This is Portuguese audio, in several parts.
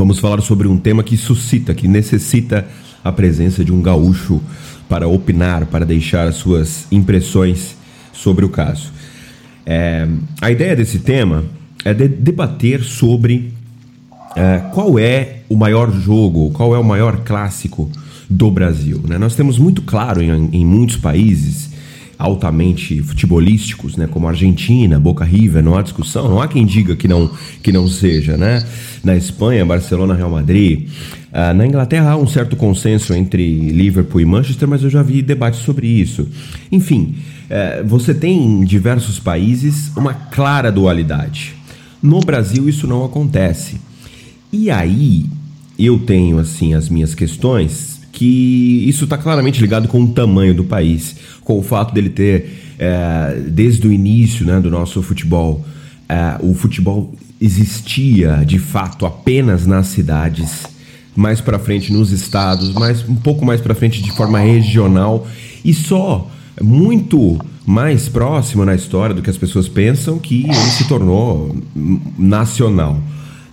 vamos falar sobre um tema que suscita, que necessita a presença de um gaúcho para opinar, para deixar as suas impressões sobre o caso. É, a ideia desse tema é de debater sobre é, qual é o maior jogo, qual é o maior clássico do Brasil. Né? Nós temos muito claro em, em muitos países altamente futebolísticos, né, como Argentina, Boca River, não há discussão, não há quem diga que não, que não seja, né? Na Espanha, Barcelona, Real Madrid. Uh, na Inglaterra há um certo consenso entre Liverpool e Manchester, mas eu já vi debates sobre isso. Enfim, uh, você tem em diversos países uma clara dualidade. No Brasil isso não acontece. E aí eu tenho assim as minhas questões que isso está claramente ligado com o tamanho do país, com o fato dele ter, é, desde o início né, do nosso futebol, é, o futebol existia de fato apenas nas cidades, mais para frente nos estados, mais um pouco mais para frente de forma regional e só muito mais próximo na história do que as pessoas pensam que ele se tornou nacional.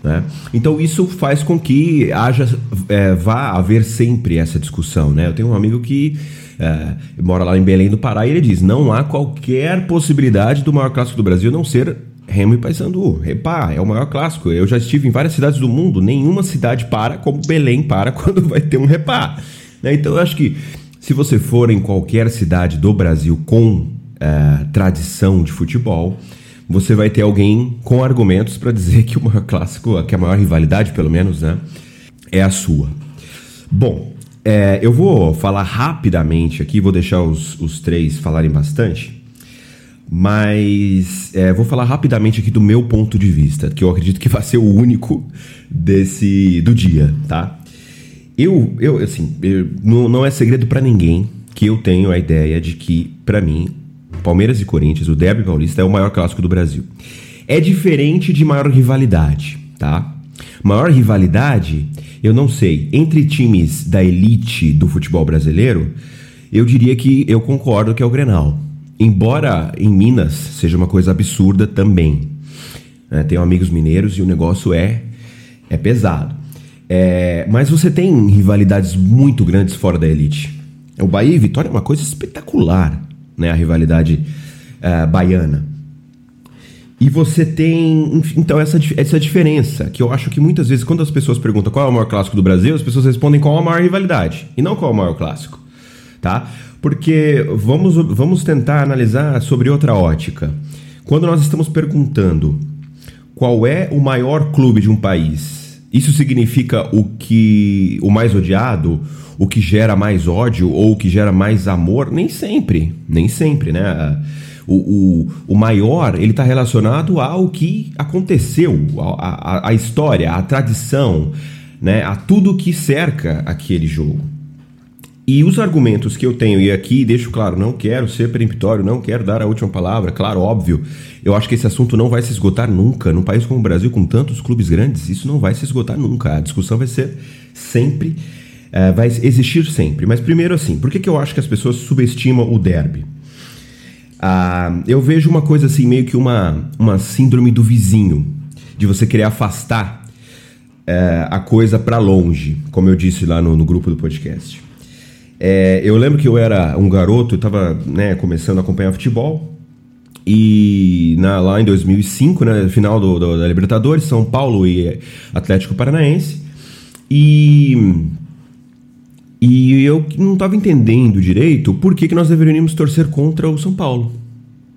Né? Então isso faz com que haja, é, vá haver sempre essa discussão. Né? Eu tenho um amigo que é, mora lá em Belém do Pará e ele diz: não há qualquer possibilidade do maior clássico do Brasil não ser Remo e Paysandu. Repá, é o maior clássico. Eu já estive em várias cidades do mundo, nenhuma cidade para como Belém para quando vai ter um repá. Né? Então eu acho que se você for em qualquer cidade do Brasil com é, tradição de futebol, você vai ter alguém com argumentos para dizer que o maior clássico, que a maior rivalidade, pelo menos, né, é a sua. Bom, é, eu vou falar rapidamente aqui, vou deixar os, os três falarem bastante, mas é, vou falar rapidamente aqui do meu ponto de vista, que eu acredito que vai ser o único desse do dia, tá? Eu, eu assim, eu, não, não é segredo para ninguém que eu tenho a ideia de que, para mim, Palmeiras e Corinthians, o Derby Paulista é o maior clássico do Brasil. É diferente de maior rivalidade, tá? Maior rivalidade, eu não sei, entre times da elite do futebol brasileiro, eu diria que eu concordo que é o Grenal. Embora em Minas seja uma coisa absurda também. É, tenho amigos mineiros e o negócio é, é pesado. É, mas você tem rivalidades muito grandes fora da elite. O Bahia e Vitória é uma coisa espetacular né, a rivalidade uh, baiana. E você tem, então, essa, essa diferença, que eu acho que muitas vezes, quando as pessoas perguntam qual é o maior clássico do Brasil, as pessoas respondem qual é a maior rivalidade, e não qual é o maior clássico, tá? Porque vamos, vamos tentar analisar sobre outra ótica. Quando nós estamos perguntando qual é o maior clube de um país, isso significa o que o mais odiado, o que gera mais ódio ou o que gera mais amor, nem sempre, nem sempre, né? O, o, o maior, ele está relacionado ao que aconteceu, a história, a tradição, né? a tudo que cerca aquele jogo. E os argumentos que eu tenho, e aqui deixo claro, não quero ser peremptório, não quero dar a última palavra, claro, óbvio. Eu acho que esse assunto não vai se esgotar nunca. Num país como o Brasil, com tantos clubes grandes, isso não vai se esgotar nunca. A discussão vai ser sempre é, vai existir sempre. Mas primeiro assim, por que, que eu acho que as pessoas subestimam o derby? Ah, eu vejo uma coisa assim, meio que uma, uma síndrome do vizinho, de você querer afastar é, a coisa para longe, como eu disse lá no, no grupo do podcast. É, eu lembro que eu era um garoto, eu estava né, começando a acompanhar futebol, e na, lá em 2005, né, final do, do, da Libertadores, São Paulo e Atlético Paranaense, e e eu não estava entendendo direito por que, que nós deveríamos torcer contra o São Paulo.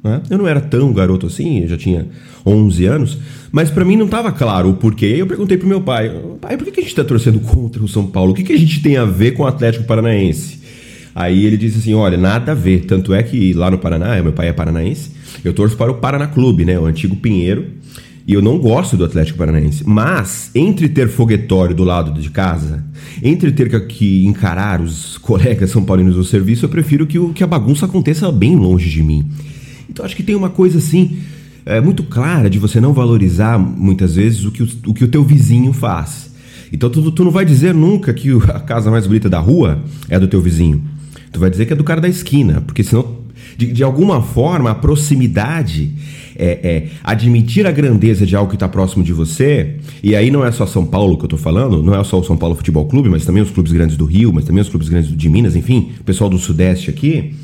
Né? Eu não era tão garoto assim, eu já tinha 11 anos, mas para mim não estava claro o porquê. Eu perguntei pro meu pai: pai, por que, a gente está torcendo contra o São Paulo? O que, que a gente tem a ver com o Atlético Paranaense? Aí ele disse assim: olha, nada a ver. Tanto é que lá no Paraná, meu pai é paranaense, eu torço para o Paraná Clube, né? O antigo Pinheiro. E eu não gosto do Atlético Paranaense. Mas, entre ter foguetório do lado de casa, entre ter que encarar os colegas são paulinos do serviço, eu prefiro que, o, que a bagunça aconteça bem longe de mim. Então, acho que tem uma coisa assim, é, muito clara de você não valorizar, muitas vezes, o que o, o, que o teu vizinho faz. Então, tu, tu não vai dizer nunca que a casa mais bonita da rua é do teu vizinho. Tu vai dizer que é do cara da esquina, porque senão, de, de alguma forma, a proximidade é, é admitir a grandeza de algo que está próximo de você, e aí não é só São Paulo que eu estou falando, não é só o São Paulo Futebol Clube, mas também os clubes grandes do Rio, mas também os clubes grandes de Minas, enfim, o pessoal do Sudeste aqui,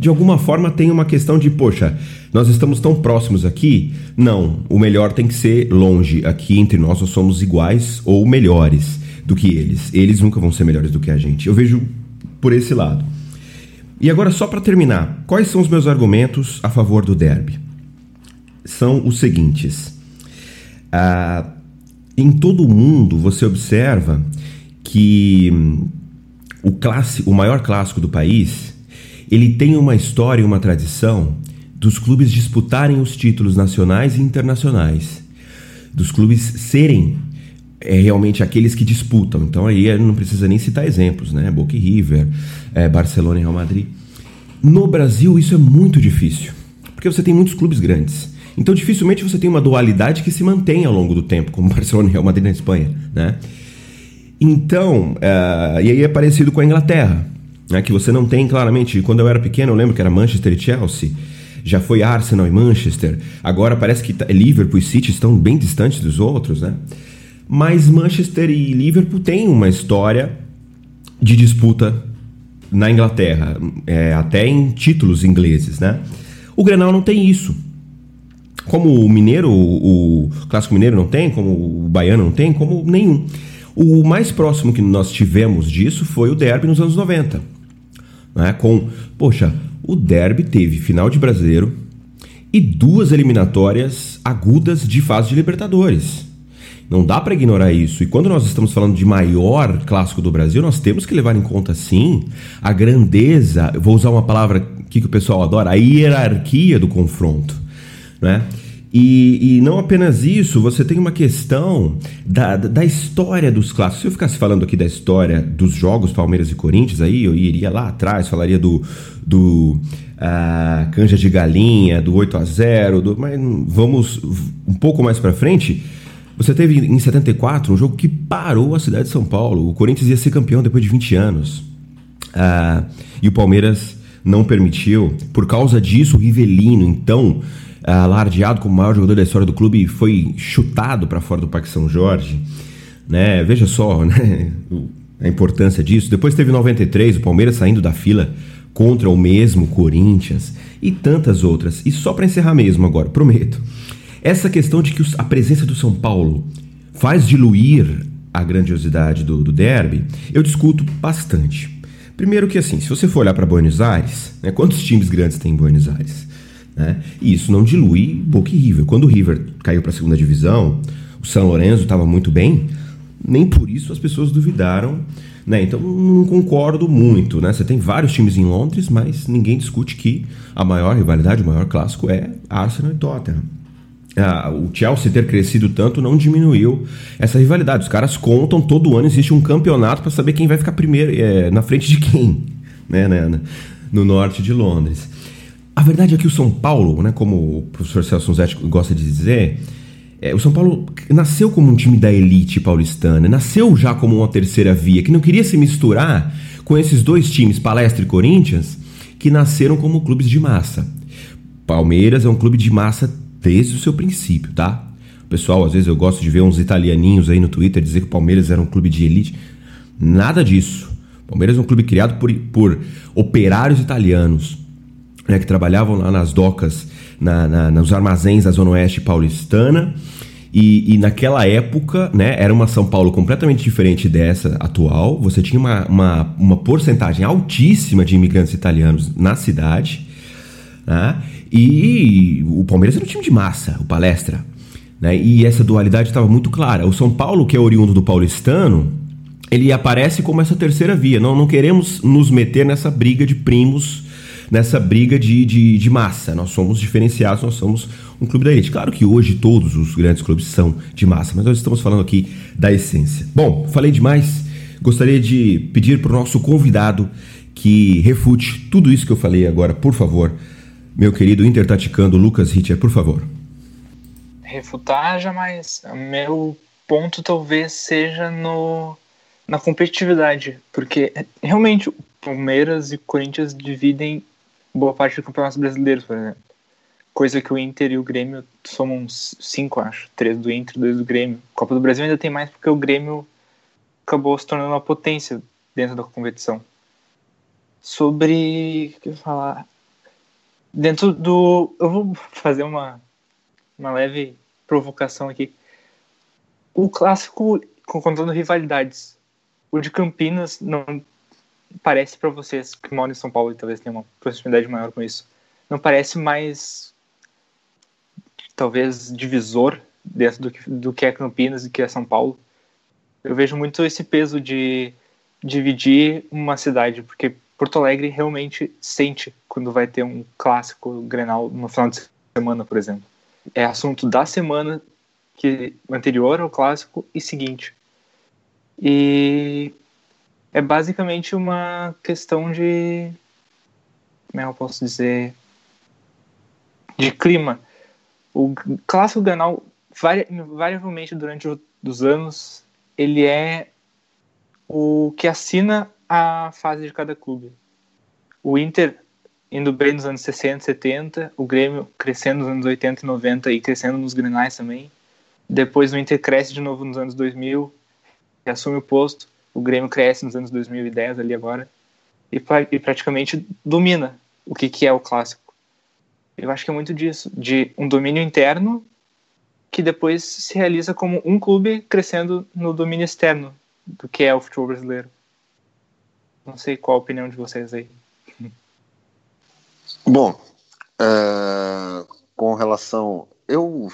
de alguma forma tem uma questão de, poxa, nós estamos tão próximos aqui? Não, o melhor tem que ser longe. Aqui entre nós nós somos iguais ou melhores do que eles. Eles nunca vão ser melhores do que a gente. Eu vejo por esse lado. E agora, só para terminar, quais são os meus argumentos a favor do derby? São os seguintes. Ah, em todo o mundo, você observa que o, o maior clássico do país ele tem uma história e uma tradição dos clubes disputarem os títulos nacionais e internacionais, dos clubes serem é, realmente aqueles que disputam. Então aí não precisa nem citar exemplos, né? Boca e River, é, Barcelona e Real Madrid. No Brasil isso é muito difícil, porque você tem muitos clubes grandes. Então dificilmente você tem uma dualidade que se mantém ao longo do tempo, como Barcelona e Real Madrid na Espanha, né? Então, uh, e aí é parecido com a Inglaterra né, que você não tem claramente. Quando eu era pequeno, eu lembro que era Manchester e Chelsea, já foi Arsenal e Manchester, agora parece que tá, Liverpool e City estão bem distantes dos outros, né? Mas Manchester e Liverpool têm uma história de disputa na Inglaterra, é, até em títulos ingleses, né? O Grenal não tem isso. Como o Mineiro, o, o Clássico Mineiro não tem, como o Baiano não tem, como nenhum. O mais próximo que nós tivemos disso foi o Derby nos anos 90 né? Com, poxa, o Derby teve final de brasileiro e duas eliminatórias agudas de fase de Libertadores. Não dá para ignorar isso. E quando nós estamos falando de maior clássico do Brasil, nós temos que levar em conta, sim, a grandeza. Vou usar uma palavra que, o pessoal adora: a hierarquia do confronto. Né? E, e, não apenas isso, você tem uma questão da, da história dos clássicos. Se eu ficasse falando aqui da história dos jogos Palmeiras e Corinthians, aí eu iria lá atrás, falaria do, do uh, Canja de Galinha, do 8 a 0 do, mas vamos um pouco mais para frente. Você teve em 74 um jogo que parou a cidade de São Paulo. O Corinthians ia ser campeão depois de 20 anos. Uh, e o Palmeiras não permitiu. Por causa disso, o Rivelino, então alardeado como o maior jogador da história do clube, foi chutado para fora do Parque São Jorge. Né? Veja só né? a importância disso. Depois teve 93, o Palmeiras saindo da fila contra o mesmo Corinthians e tantas outras. E só para encerrar mesmo agora, prometo. Essa questão de que a presença do São Paulo faz diluir a grandiosidade do, do derby, eu discuto bastante. Primeiro que assim, se você for olhar para Buenos Aires, né, quantos times grandes tem em Buenos Aires? Né? E isso não dilui Boca e River. Quando o River caiu para a segunda divisão, o São Lourenço estava muito bem, nem por isso as pessoas duvidaram. Né? Então não concordo muito. Né? Você tem vários times em Londres, mas ninguém discute que a maior rivalidade, o maior clássico é Arsenal e Tottenham. Ah, o Chelsea ter crescido tanto não diminuiu essa rivalidade. Os caras contam todo ano existe um campeonato para saber quem vai ficar primeiro é, na frente de quem, né, né, no norte de Londres. A verdade é que o São Paulo, né, como o professor Celso Zetti gosta de dizer, é, o São Paulo nasceu como um time da elite paulistana, nasceu já como uma terceira via, que não queria se misturar com esses dois times, Palestra e Corinthians, que nasceram como clubes de massa. Palmeiras é um clube de massa desde o seu princípio, tá? Pessoal, às vezes eu gosto de ver uns italianinhos aí no Twitter dizer que o Palmeiras era um clube de elite. Nada disso. Palmeiras é um clube criado por, por operários italianos né, que trabalhavam lá nas docas, na, na, nos armazéns da Zona Oeste paulistana. E, e, naquela época, né, era uma São Paulo completamente diferente dessa atual. Você tinha uma, uma, uma porcentagem altíssima de imigrantes italianos na cidade. Né? E o Palmeiras era um time de massa, o Palestra. Né? E essa dualidade estava muito clara. O São Paulo, que é oriundo do paulistano, ele aparece como essa terceira via. Não, não queremos nos meter nessa briga de primos nessa briga de, de, de, massa. Nós somos diferenciados, nós somos um clube da elite. Claro que hoje todos os grandes clubes são de massa, mas nós estamos falando aqui da essência. Bom, falei demais. Gostaria de pedir para o nosso convidado que refute tudo isso que eu falei agora, por favor. Meu querido intertaticando Lucas Hitcher, por favor. Refutar jamais. Meu ponto talvez seja no na competitividade, porque realmente Palmeiras e Corinthians dividem boa parte do campeonato brasileiro, por exemplo. coisa que o Inter e o Grêmio somam cinco, acho. Três do Inter, dois do Grêmio. Copa do Brasil ainda tem mais porque o Grêmio acabou se tornando uma potência dentro da competição. Sobre. O que eu falar? Dentro do. Eu vou fazer uma, uma leve provocação aqui. O clássico, contando rivalidades, o de Campinas não parece para vocês que moram em São Paulo e talvez tenham uma proximidade maior com isso, não parece mais talvez divisor dentro do que, do que é Campinas e que é São Paulo? Eu vejo muito esse peso de dividir uma cidade, porque Porto Alegre realmente sente quando vai ter um clássico Grenal no final de semana, por exemplo. É assunto da semana que anterior ao clássico e seguinte. E é basicamente uma questão de. Como é que eu posso dizer? De clima. O clássico Grenal, vari, variavelmente durante os anos, ele é o que assina a fase de cada clube. O Inter indo bem nos anos 60, 70, o Grêmio crescendo nos anos 80 e 90 e crescendo nos Grenais também. Depois o Inter cresce de novo nos anos 2000 e assume o posto. O Grêmio cresce nos anos 2010 ali agora e, e praticamente domina o que, que é o clássico. Eu acho que é muito disso, de um domínio interno que depois se realiza como um clube crescendo no domínio externo do que é o futebol brasileiro. Não sei qual a opinião de vocês aí. Bom, uh, com relação. Eu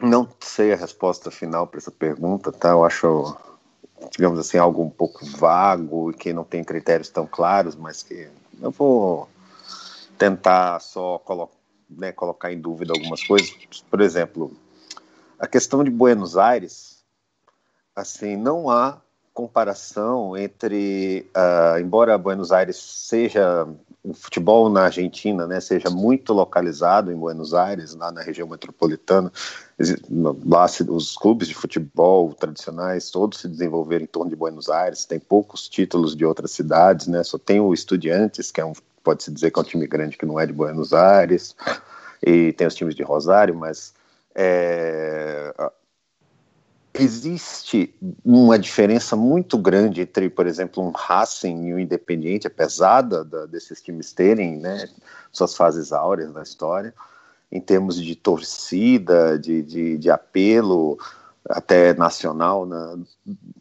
não sei a resposta final para essa pergunta, tá? Eu acho, digamos assim, algo um pouco vago e que não tem critérios tão claros, mas que eu vou tentar só colo né, colocar em dúvida algumas coisas. Por exemplo, a questão de Buenos Aires, assim, não há comparação entre, uh, embora Buenos Aires seja o futebol na Argentina, né, seja muito localizado em Buenos Aires, lá na região metropolitana, lá os clubes de futebol tradicionais todos se desenvolveram em torno de Buenos Aires, tem poucos títulos de outras cidades, né, só tem o Estudiantes, que é um pode-se dizer que é um time grande que não é de Buenos Aires, e tem os times de Rosário, mas é, existe uma diferença muito grande entre, por exemplo, um Racing e um Independiente, apesar da, da, desses times terem né, suas fases áureas na história, em termos de torcida, de, de, de apelo, até nacional, né,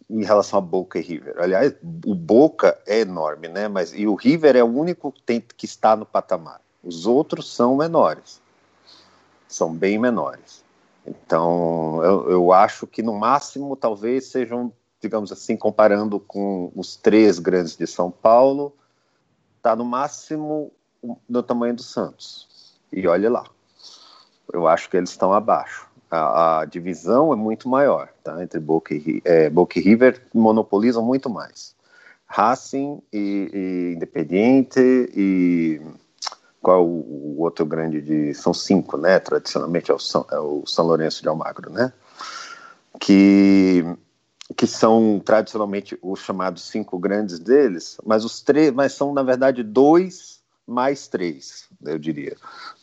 em relação a Boca e River. Aliás, o Boca é enorme, né? Mas e o River é o único que, tem, que está no patamar. Os outros são menores, são bem menores. Então, eu, eu acho que no máximo talvez sejam, digamos assim, comparando com os três grandes de São Paulo, está no máximo do tamanho do Santos. E olhe lá, eu acho que eles estão abaixo a, a, divisão é muito maior, tá? Entre Boca e, é, Boca e River monopolizam muito mais. Racing e, e Independiente e qual o, outro grande de são cinco, né? Tradicionalmente é o São, é o São Lourenço de Almagro, né? Que que são tradicionalmente os chamados cinco grandes deles, mas os três, mas são na verdade dois mais três, eu diria.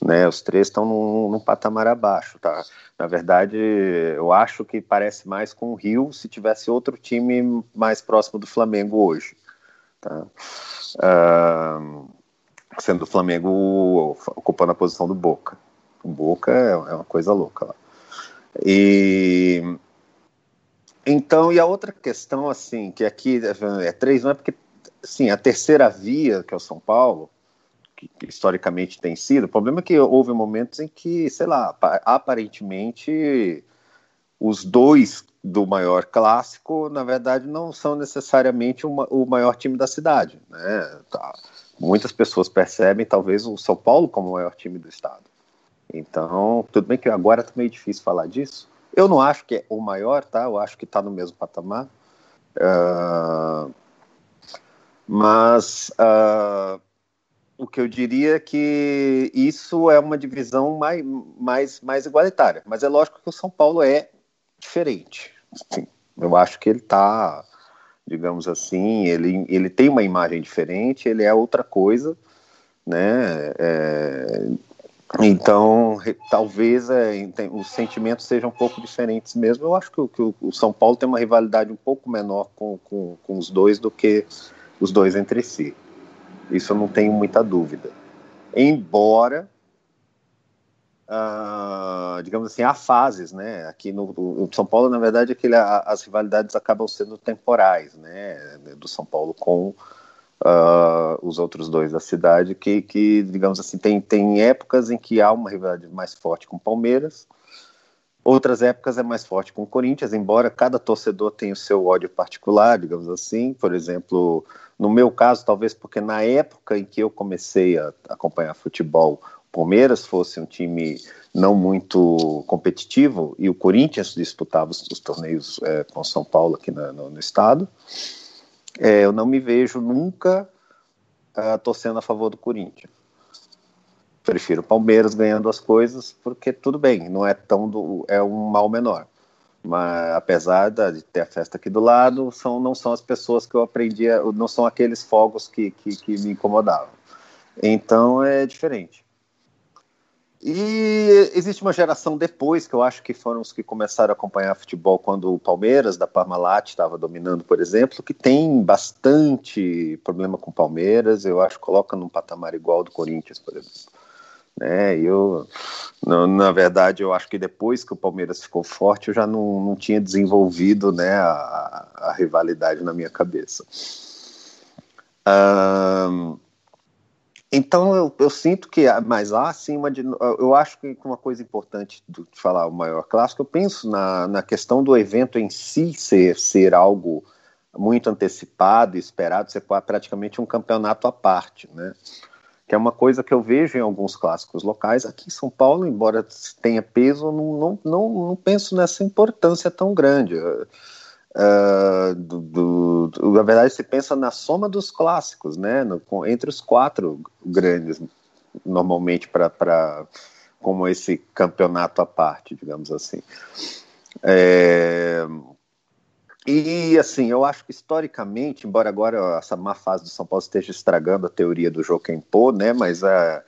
Né? Os três estão num, num, patamar abaixo, tá? Na verdade, eu acho que parece mais com o Rio se tivesse outro time mais próximo do Flamengo hoje, tá? Uh, sendo o Flamengo ocupando a posição do Boca. O Boca é, é uma coisa louca lá. E então, e a outra questão, assim, que aqui é três, não é porque, sim, a terceira via, que é o São Paulo, que, historicamente tem sido. O problema é que houve momentos em que, sei lá, aparentemente os dois do maior clássico, na verdade, não são necessariamente uma, o maior time da cidade. Né? Tá. Muitas pessoas percebem, talvez, o São Paulo como o maior time do estado. Então, tudo bem que agora está meio difícil falar disso. Eu não acho que é o maior, tá? Eu acho que está no mesmo patamar. Uh, mas uh, o que eu diria é que isso é uma divisão mais, mais, mais igualitária. Mas é lógico que o São Paulo é diferente. Sim, eu acho que ele está, digamos assim, ele, ele tem uma imagem diferente, ele é outra coisa, né? É, Então, talvez é, os sentimentos sejam um pouco diferentes mesmo. Eu acho que, que o, São Paulo tem uma rivalidade um pouco menor com, com, com, os dois do que os dois entre si. Isso eu não tenho muita dúvida. Embora, uh, digamos assim, há fases, né? Aqui no, no São Paulo, na verdade, aquele, as rivalidades acabam sendo temporais, né? Do São Paulo com uh, os outros dois da cidade, que, que, digamos assim, tem, tem épocas em que há uma rivalidade mais forte com o Palmeiras, outras épocas é mais forte com o Corinthians, embora cada torcedor tenha o seu ódio particular, digamos assim. Por exemplo, no meu caso, talvez porque na época em que eu comecei a acompanhar futebol, Palmeiras fosse um time não muito competitivo e o Corinthians disputava os, os torneios é, com São Paulo aqui na, no, no estado é, eu não me vejo nunca uh, torcendo a favor do Corinthians. Prefiro Palmeiras ganhando as coisas, porque tudo bem, não é tão do, é um mal menor. Mas apesar de ter a festa aqui do lado, são, não são as pessoas que eu aprendia, não são aqueles fogos que, que, que me incomodavam. Então é diferente. E existe uma geração depois, que eu acho que foram os que começaram a acompanhar futebol quando o Palmeiras, da Parmalat, estava dominando, por exemplo, que tem bastante problema com o Palmeiras, eu acho coloca num patamar igual ao do Corinthians, por exemplo. Né, eu, na verdade, eu acho que depois que o Palmeiras ficou forte, eu já não, não tinha desenvolvido né, a, a rivalidade na minha cabeça. Um, então eu, eu, sinto que, mas há sim uma. Eu acho que uma coisa importante de falar o maior clássico, eu penso na, na questão do evento em si ser, ser algo muito antecipado esperado, ser praticamente um campeonato à parte, né? Que é uma coisa que eu vejo em alguns clássicos locais. Aqui em São Paulo, embora tenha peso, não, não, não, não penso nessa importância tão grande. Uh, do, do, na verdade, se pensa na soma dos clássicos, né? No, com, entre os quatro grandes, normalmente, para como esse campeonato à parte, digamos assim. É, e assim, eu acho que historicamente, embora agora essa má fase do São Paulo esteja estragando a teoria do Joaquim né? Mas a,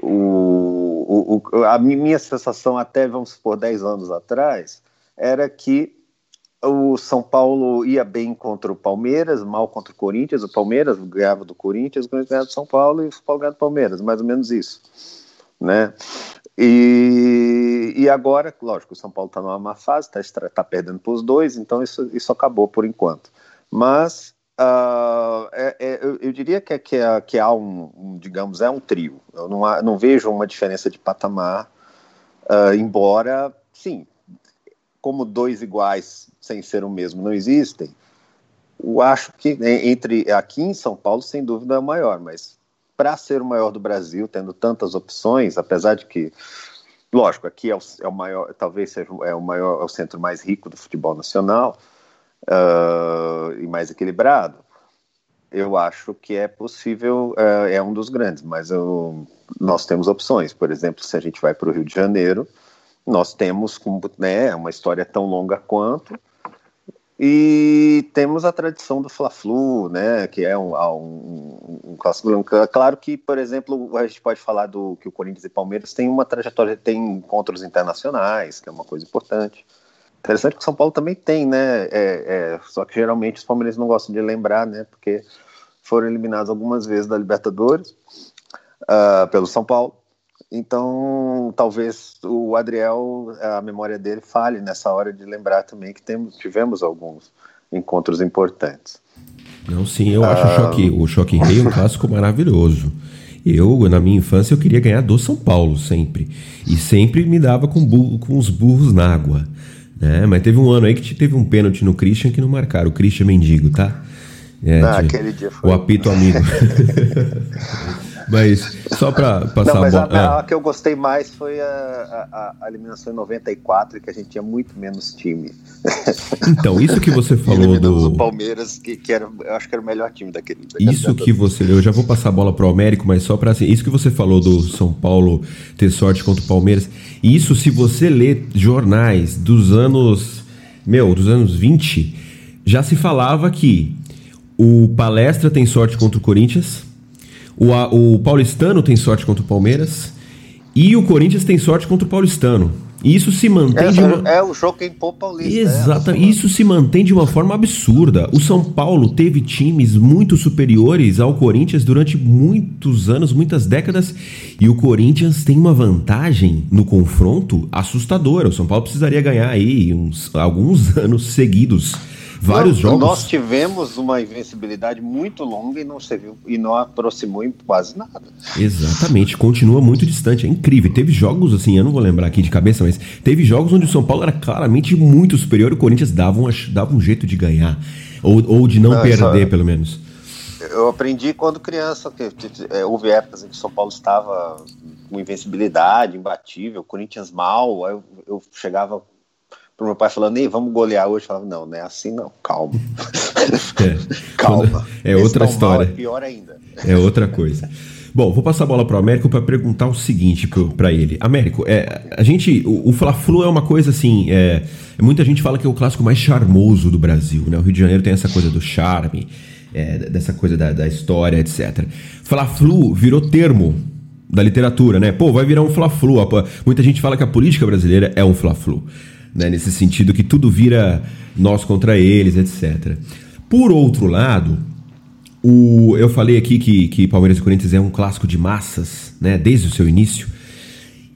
o, o, a minha sensação até, vamos supor, 10 anos atrás, era que o São Paulo ia bem contra o Palmeiras, mal contra o Corinthians. O Palmeiras ganhava do Corinthians, o Corinthians ganhava do São Paulo e o São Paulo ganhava do Palmeiras, mais ou menos isso, né? E, e agora, lógico, o São Paulo está numa má fase, está tá perdendo para os dois, então isso, isso acabou por enquanto. Mas uh, é, é, eu, eu, diria que, é, que, é, que há um, um, digamos, é um trio. Eu não, não vejo uma diferença de patamar, uh, embora, sim, como dois iguais sem ser o mesmo não existem, eu acho que entre aqui em São Paulo, sem dúvida, é o maior, mas para ser o maior do Brasil, tendo tantas opções, apesar de que, lógico, aqui é o, é o maior, talvez seja é o maior, é o centro mais rico do futebol nacional uh, e mais equilibrado, eu acho que é possível, uh, é um dos grandes, mas eu, nós temos opções. Por exemplo, se a gente vai para o Rio de Janeiro, nós temos né, uma história tão longa quanto, e temos a tradição do Fla-Flu, né, que é um, um, um clássico. Claro que, por exemplo, a gente pode falar do que o Corinthians e Palmeiras têm uma trajetória, tem encontros internacionais, que é uma coisa importante. Interessante que o São Paulo também tem, né? É, é, só que geralmente os palmeirenses não gostam de lembrar, né? Porque foram eliminados algumas vezes da Libertadores uh, pelo São Paulo. Então, talvez o Adriel, a memória dele falhe nessa hora de lembrar também que temos, tivemos alguns encontros importantes. Não, sim, eu acho ah... o Choque, o Choque Rei um clássico maravilhoso. Eu, na minha infância, eu queria ganhar do São Paulo, sempre. E sempre me dava com, burro, com os burros na água. Né? Mas teve um ano aí que teve um pênalti no Christian que não marcaram. O Christian Mendigo, tá? É, ah, aquele dia foi. O apito amigo. Mas só para passar Não, mas a, a, a, que eu gostei mais foi a, a, eliminação em 94, que a gente tinha muito menos time. Então, isso que você falou do. O Palmeiras, que, que era, eu acho que era o melhor time daquele. Isso que você. Eu já vou passar a bola para o Américo, mas só para assim. Isso que você falou do São Paulo ter sorte contra o Palmeiras. Isso, se você ler jornais dos anos. Meu, dos anos 20, já se falava que o Palestra tem sorte contra o Corinthians o, o paulistano tem sorte contra o Palmeiras E o Corinthians tem sorte contra o Paulistano. E isso se mantém é, de uma... é o jogo que impôs Paulista. Exatamente. É, isso se mantém de uma forma absurda. O São Paulo teve times muito superiores ao Corinthians durante muitos anos, muitas décadas, e o Corinthians tem uma vantagem no confronto assustadora. O São Paulo precisaria ganhar aí uns alguns anos seguidos vários jogos. Nós tivemos uma invencibilidade muito longa e não serviu e não aproximou em quase nada. Exatamente, continua muito distante, é incrível. Teve jogos assim, eu não vou lembrar aqui de cabeça, mas teve jogos onde o São Paulo era claramente muito superior e o Corinthians dava um, dava um jeito de ganhar ou, ou de não, não perder, pelo menos. Eu aprendi quando criança, que, é, houve épocas em que o São Paulo estava com invencibilidade, imbatível, o Corinthians mal, eu, eu chegava pro meu pai falando, ei, vamos golear hoje. Eu falava, não, não é assim não, calma. É, calma. É outra história. é pior ainda. É outra coisa. Bom, vou passar a bola para o Américo para perguntar o seguinte para ele. Américo, é, a gente, o, o Fla-Flu é uma coisa assim, é, muita gente fala que é o clássico mais charmoso do Brasil, né? O Rio de Janeiro tem essa coisa do charme, é, dessa coisa da, da história, etc. Fla-Flu virou termo da literatura, né? Pô, vai virar um Fla-Flu. Muita gente fala que a política brasileira é um Fla-Flu né? nesse sentido que tudo vira nós contra eles, etc. Por outro lado, o, eu falei aqui que, que Palmeiras e Corinthians é um clássico de massas, né? desde o seu início.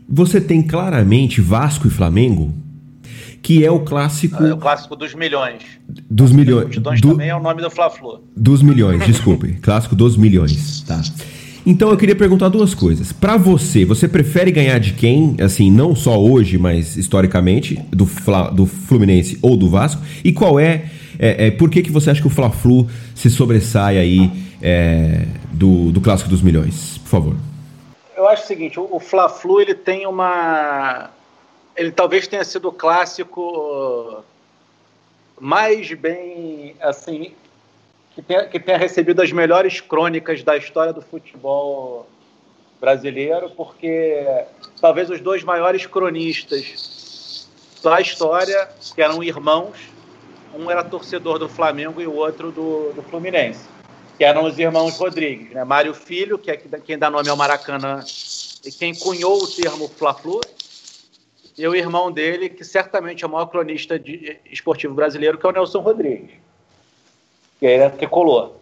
Você tem claramente Vasco e Flamengo, que é o clássico. É o clássico dos milhões. Dos milhões. Do, também é o nome do Fla-Flu. Dos milhões, desculpe. clássico dos milhões, tá. Então eu queria perguntar duas coisas. Para você, você prefere ganhar de quem, assim, não só hoje, mas historicamente, do, Fla, do Fluminense ou do Vasco? E qual é, é, é por que, que você acha que o Fla-Flu se sobressai aí é, do, do Clássico dos Milhões? Por favor. Eu acho o seguinte, o, Fla-Flu ele tem uma... Ele talvez tenha sido o clássico mais bem, assim, que tenha, que tenha recebido as melhores crônicas da história do futebol brasileiro, porque talvez os dois maiores cronistas da história, que eram irmãos, um era torcedor do Flamengo e o outro do, do Fluminense, que eram os irmãos Rodrigues, né? Mário Filho, que é quem dá nome ao Maracanã e quem cunhou o termo Fla-Flu, e o irmão dele, que certamente é o maior cronista de, esportivo brasileiro, que é o Nelson Rodrigues que era tricolor.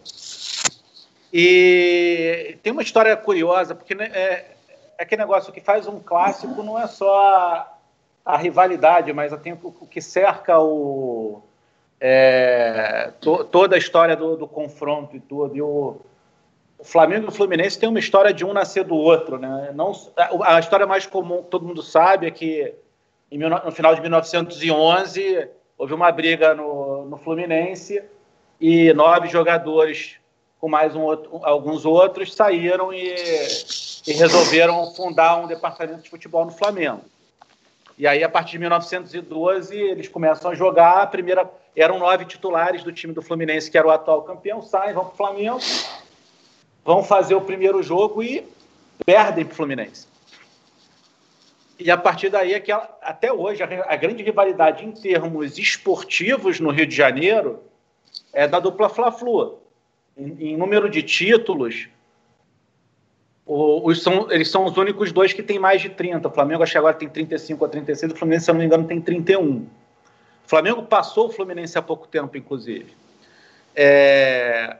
E tem uma história curiosa, porque né, é, é aquele negócio que faz um clássico não é só a, a rivalidade, mas tem o, o que cerca o, é, to, toda a história do, do, confronto e tudo. E o, o Flamengo e o Fluminense tem uma história de um nascer do outro. Né? Não, a, a história mais comum, todo mundo sabe, é que em, no final de 1911 houve uma briga no, no Fluminense e nove jogadores com mais um outro, alguns outros saíram e, e, resolveram fundar um departamento de futebol no Flamengo. E aí, a partir de 1912, eles começam a jogar. A primeira eram nove titulares do time do Fluminense, que era o atual campeão, saem, vão para o Flamengo, vão fazer o primeiro jogo e perdem para o Fluminense. E a partir daí, que até hoje, a, a grande rivalidade em termos esportivos no Rio de Janeiro é da dupla Fla-Flu. Em, em, número de títulos, o, os são, eles são os únicos dois que têm mais de 30. O Flamengo acho que agora tem 35 ou 36, o Fluminense, se não me engano, tem 31. O Flamengo passou o Fluminense há pouco tempo, inclusive. É,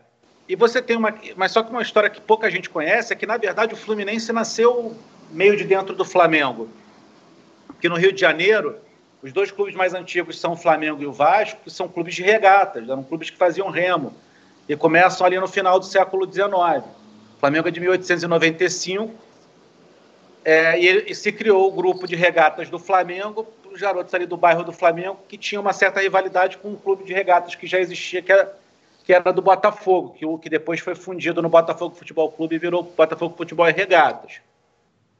e você tem uma. Mas só que uma história que pouca gente conhece é que, na verdade, o Fluminense nasceu meio de dentro do Flamengo. Porque no Rio de Janeiro, os dois clubes mais antigos são o Flamengo e o Vasco, que são clubes de regatas, eram clubes que faziam remo. E começam ali no final do século XIX. O Flamengo é de 1895. É, e, e, se criou o grupo de regatas do Flamengo, os garotos ali do bairro do Flamengo, que tinham uma certa rivalidade com um clube de regatas que já existia, que era, que era do Botafogo, que, o, que depois foi fundido no Botafogo Futebol Clube e virou Botafogo Futebol e Regatas,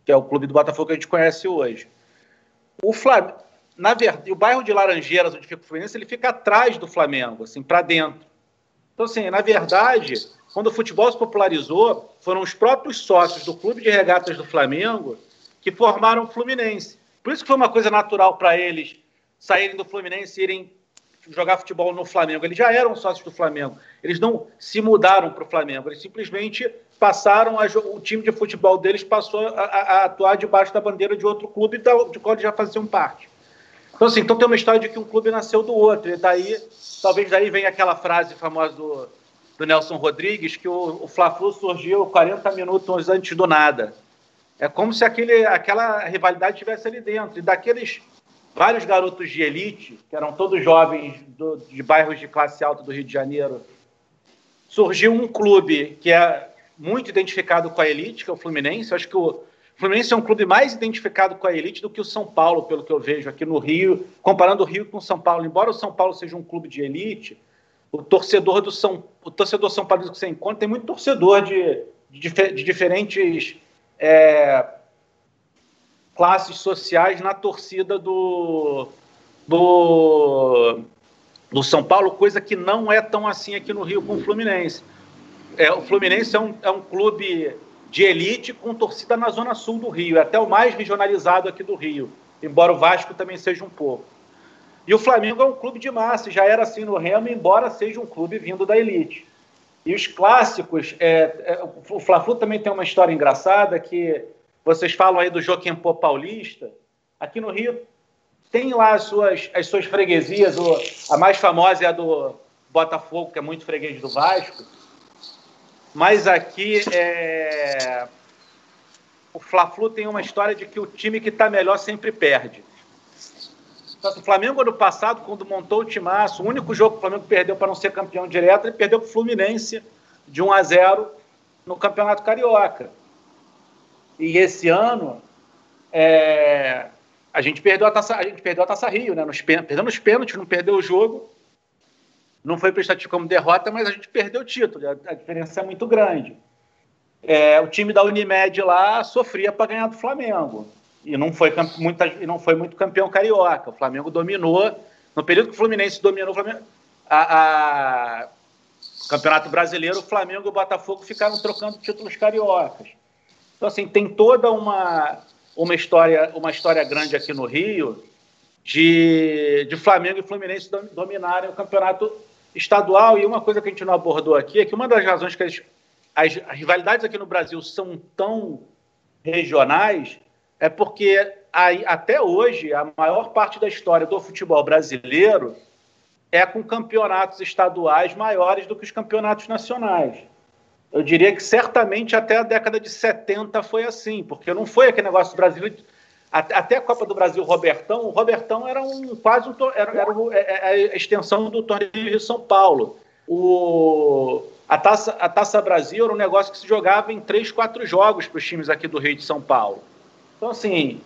que é o clube do Botafogo que a gente conhece hoje. O Flamengo, na verdade, o bairro de Laranjeiras, onde fica o Fluminense, ele fica atrás do Flamengo, assim, para dentro. Então, assim, na verdade, quando o futebol se popularizou, foram os próprios sócios do Clube de Regatas do Flamengo que formaram o Fluminense. Por isso que foi uma coisa natural para eles saírem do Fluminense e irem jogar futebol no Flamengo. Eles já eram sócios do Flamengo. Eles não se mudaram para o Flamengo. Eles simplesmente passaram, a, o time de futebol deles passou a, a, atuar debaixo da bandeira de outro clube de qual eles já faziam parte. Então, assim, então tem uma história de que um clube nasceu do outro, e daí, talvez daí venha aquela frase famosa do, do Nelson Rodrigues, que o, o Fla-Flu surgiu 40 minutos antes do nada. É como se aquele, aquela rivalidade estivesse ali dentro. E daqueles vários garotos de elite, que eram todos jovens do, de bairros de classe alta do Rio de Janeiro, surgiu um clube que é muito identificado com a elite, que é o Fluminense. Acho que o Fluminense é um clube mais identificado com a elite do que o São Paulo, pelo que eu vejo aqui no Rio, comparando o Rio com o São Paulo. Embora o São Paulo seja um clube de elite, o torcedor do São, o torcedor São Paulo que você encontra tem muito torcedor de, de, de diferentes é, classes sociais na torcida do, do, do São Paulo, coisa que não é tão assim aqui no Rio com o Fluminense. É, o Fluminense é um, é um clube de elite com torcida na zona sul do Rio, é até o mais regionalizado aqui do Rio, embora o Vasco também seja um pouco. E o Flamengo é um clube de massa, já era assim no Remo, embora seja um clube vindo da elite. E os clássicos, é, é, o Fla-Flu também tem uma história engraçada que vocês falam aí do Joaquim Pô Paulista. Aqui no Rio tem lá as suas, as suas freguesias, o, a mais famosa é a do Botafogo, que é muito freguês do Vasco. Mas aqui é... o Fla-Flu tem uma história de que o time que está melhor sempre perde. O Flamengo, ano passado, quando montou o timaço, o único jogo que o Flamengo perdeu para não ser campeão direto, ele perdeu para o Fluminense de 1 a 0 no Campeonato Carioca. E esse ano, é, a gente perdeu a taça, a gente perdeu a taça Rio, né? Nos, perdeu nos pênaltis, não perdeu o jogo. Não foi prestativo como derrota, mas a gente perdeu o título. A, diferença é muito grande. É, o time da Unimed lá sofria para ganhar do Flamengo e não foi muita, e não foi muito campeão carioca. O Flamengo dominou no período que o Fluminense dominou o Flamengo, a, a Campeonato Brasileiro, o Flamengo e o Botafogo ficaram trocando títulos cariocas. Então assim tem toda uma uma história uma história grande aqui no Rio de, de Flamengo e Fluminense dominarem o campeonato estadual e uma coisa que a gente não abordou aqui é que uma das razões que as, as, rivalidades aqui no Brasil são tão regionais é porque aí, até hoje a maior parte da história do futebol brasileiro é com campeonatos estaduais maiores do que os campeonatos nacionais. Eu diria que certamente até a década de 70 foi assim, porque não foi aquele negócio brasileiro. Até a Copa do Brasil, Robertão, o Robertão era um quase um, era, era é, é, a extensão do torneio de São Paulo. O, a, taça, a Taça Brasil era um negócio que se jogava em três, quatro jogos para os times aqui do Rio de São Paulo. Então, assim,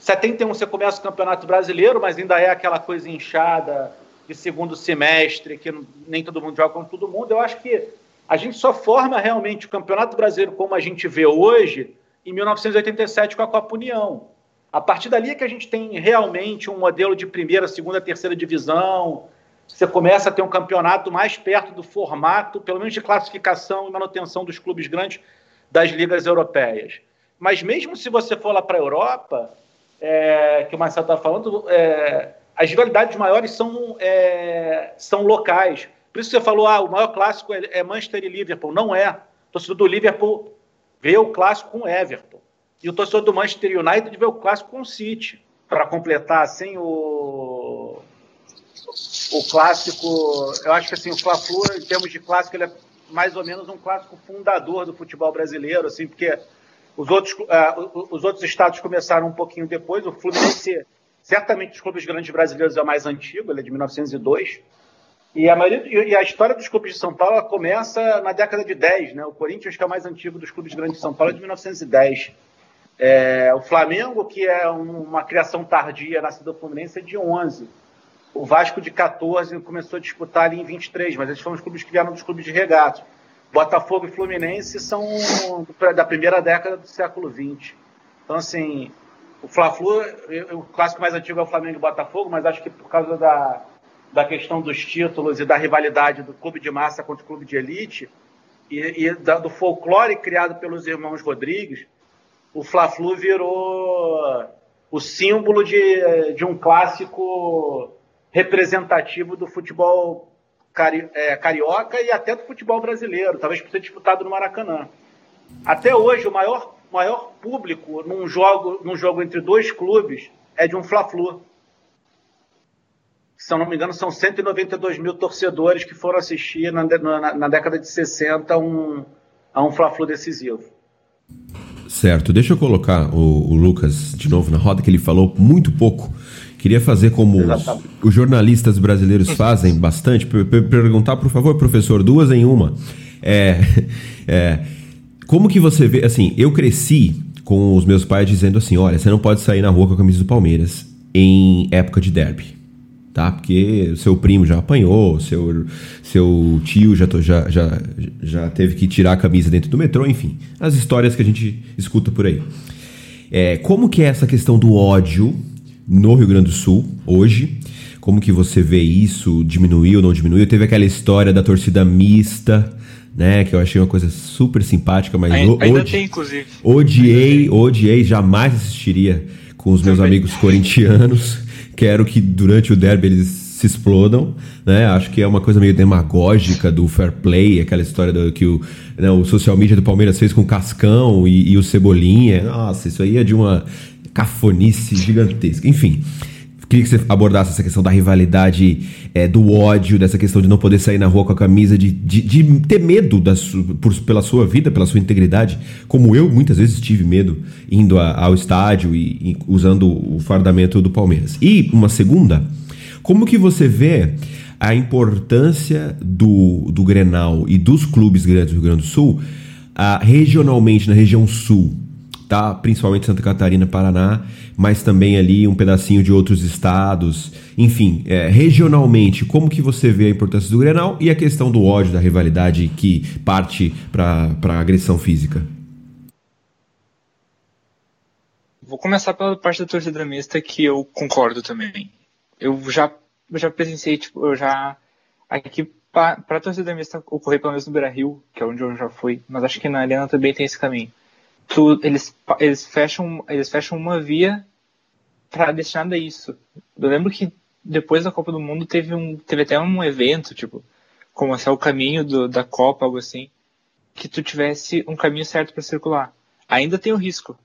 71 você começa o Campeonato Brasileiro, mas ainda é aquela coisa inchada de segundo semestre, que nem todo mundo joga com todo mundo. Eu acho que a gente só forma realmente o Campeonato Brasileiro como a gente vê hoje em 1987 com a Copa União. A partir dali é que a gente tem realmente um modelo de primeira, segunda, terceira divisão. Você começa a ter um campeonato mais perto do formato, pelo menos de classificação e manutenção dos clubes grandes das ligas europeias. Mas mesmo se você for lá para a Europa, é, que o Marcelo está falando, é, as rivalidades maiores são, é, são locais. Por isso você falou, ah, o maior clássico é, é Manchester e Liverpool. Não é. O torcedor do Liverpool vê o clássico com o Everton. E o torcedor do Manchester United vê o clássico com o City. Para completar, assim, o, o clássico, eu acho que assim, o Fla-Flu, em termos de clássico, ele é mais ou menos um clássico fundador do futebol brasileiro, assim, porque os outros, uh, os outros estados começaram um pouquinho depois. O Fluminense, certamente, dos clubes grandes brasileiros é o mais antigo, ele é de 1902. E a, maioria, e a história dos clubes de São Paulo começa na década de 10. Né? O Corinthians, que é o mais antigo dos clubes grandes de São Paulo, é de 1910. É, o Flamengo, que é uma criação tardia nascida do Fluminense, é de 11. O Vasco, de 14, começou a disputar ali em 23, mas eles foram os clubes que vieram dos clubes de regato. Botafogo e Fluminense são da primeira década do século XX. Então, assim, o Fla-Flu, o clássico mais antigo é o Flamengo e Botafogo, mas acho que por causa da, da questão dos títulos e da rivalidade do clube de massa contra o clube de elite e, e da, do folclore criado pelos irmãos Rodrigues, o Fla-Flu virou o símbolo de, de um clássico representativo do futebol cari, é, carioca e até do futebol brasileiro, talvez por ser disputado no Maracanã. Até hoje, o maior, maior público num jogo, num jogo entre dois clubes é de um Fla-Flu. Se eu não me engano, são 192 mil torcedores que foram assistir na, na, na década de 60 um, a um Fla-Flu decisivo. Certo, deixa eu colocar o, o, Lucas de novo na roda, que ele falou muito pouco. Queria fazer como os, os, jornalistas brasileiros fazem bastante, perguntar, por favor, professor, duas em uma. É, é, como que você vê, assim, eu cresci com os meus pais dizendo assim, olha, você não pode sair na rua com a camisa do Palmeiras em época de derby tá? Porque seu primo já apanhou, seu, seu tio já, já, já, já teve que tirar a camisa dentro do metrô, enfim, as histórias que a gente escuta por aí. É, como que é essa questão do ódio no Rio Grande do Sul hoje? Como que você vê isso? Diminuiu ou não diminuiu? Teve aquela história da torcida mista, né? Que eu achei uma coisa super simpática, mas ainda, ainda tem, inclusive. Odiei, odiei, jamais assistiria com os meus Também. amigos corintianos. Quero que durante o derby eles se explodam, né? Acho que é uma coisa meio demagógica do fair play, aquela história do, que o, né, o social media do Palmeiras fez com o Cascão e, e o Cebolinha. Nossa, isso aí é de uma cafonice gigantesca. Enfim, queria que você abordasse essa questão da rivalidade, é, do ódio, dessa questão de não poder sair na rua com a camisa, de, de, de ter medo da por, pela sua vida, pela sua integridade, como eu muitas vezes tive medo indo a, ao estádio e, e, usando o fardamento do Palmeiras. E uma segunda, como que você vê a importância do, do Grenal e dos clubes grandes do Rio Grande do Sul a, regionalmente na região sul? Tá? Principalmente Santa Catarina, Paraná, mas também ali um pedacinho de outros estados. Enfim, é, regionalmente, como que você vê a importância do Grenal e a questão do ódio, da rivalidade que parte para agressão física? Vou começar pela parte da torcida mista que eu concordo também. Eu já, eu já presenciei, tipo, eu já. Aqui, para a torcida mista ocorrer pelo menos no Beira Rio, que é onde eu já fui, mas acho que na Arena também tem esse caminho tu, eles, eles, fecham, eles fecham uma via para destinada a isso. Eu lembro que depois da Copa do Mundo teve, um, teve até um evento, tipo, como se é o caminho do, da Copa, algo assim, que tu tivesse um caminho certo para circular. Ainda tem o risco.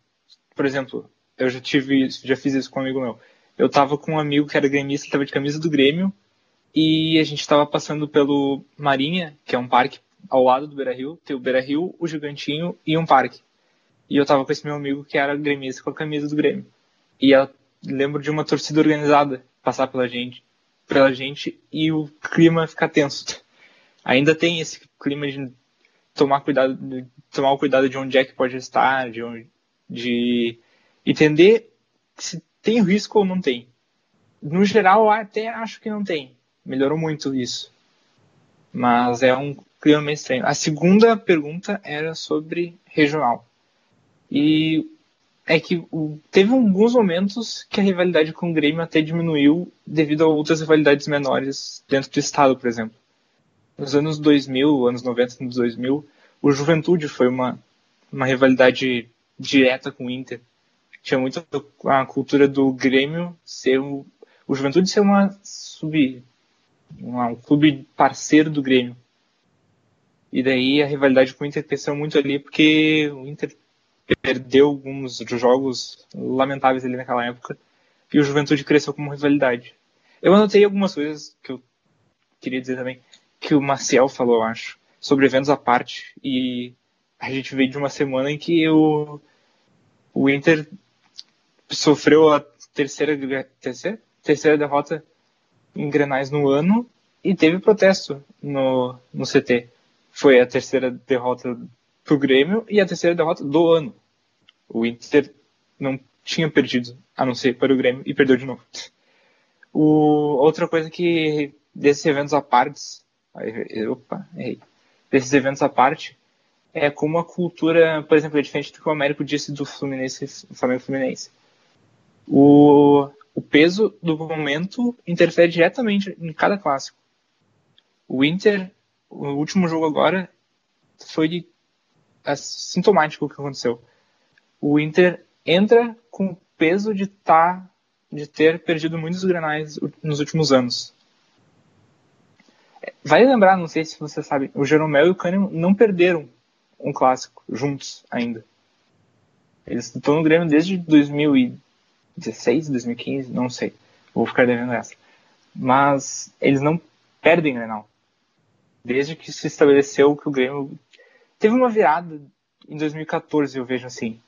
Por exemplo, eu já tive, já fiz isso com um amigo meu. Eu tava com um amigo que era gremista, tava de camisa do Grêmio, e a gente tava passando pelo Marinha, que é um parque ao lado do Beira Rio, tem o Beira Rio, o Gigantinho e um parque. E eu tava com esse meu amigo que era gremista com a camisa do Grêmio. E eu lembro de uma torcida organizada passar pela gente, pela gente e o clima ficar tenso. Ainda tem esse clima de tomar cuidado, de tomar o cuidado de onde é que pode estar, de, onde, de entender se tem risco ou não tem. No geral, até acho que não tem. Melhorou muito isso. Mas é um clima meio estranho. A segunda pergunta era sobre regional. E é que teve alguns momentos que a rivalidade com o Grêmio até diminuiu devido a outras rivalidades menores dentro do estado, por exemplo. Nos anos 2000, anos 90, anos 2000, o Juventude foi uma, uma rivalidade direta com o Inter. Tinha muito a cultura do Grêmio ser o, o Juventude ser uma sub um clube parceiro do Grêmio. E daí a rivalidade com o Inter cresceu muito ali porque o Inter perdeu alguns jogos lamentáveis ali naquela época e o Juventude cresceu como rivalidade. Eu anotei algumas coisas que eu queria dizer também, que o Marcial falou, eu acho, sobre eventos à parte e a gente veio de uma semana em que o, o Inter sofreu a terceira, terceira, terceira derrota em Grenais no ano e teve protesto no, no CT. Foi a terceira derrota para o Grêmio e a terceira derrota do ano. O Inter não tinha perdido, a não ser para o Grêmio, e perdeu de novo. O, outra coisa que desses eventos à parte, opa, errei, desses eventos à parte, é como a cultura, por exemplo, é diferente do que o Américo disse do Fluminense, Flamengo Fluminense. O, o peso do momento interfere diretamente em cada clássico. O Inter, o último jogo agora, foi é sintomático o que aconteceu. O Inter entra com o peso de tá, de ter perdido muitos granais nos últimos anos. Vale lembrar, não sei se você sabe, o Jeromel e o Kahneman não perderam um clássico juntos ainda. Eles estão no Grêmio desde 2016, 2015, não sei. Vou ficar devendo essa. Mas eles não perdem Grenal. Desde que se estabeleceu que o Grêmio teve uma virada em 2014, eu vejo assim,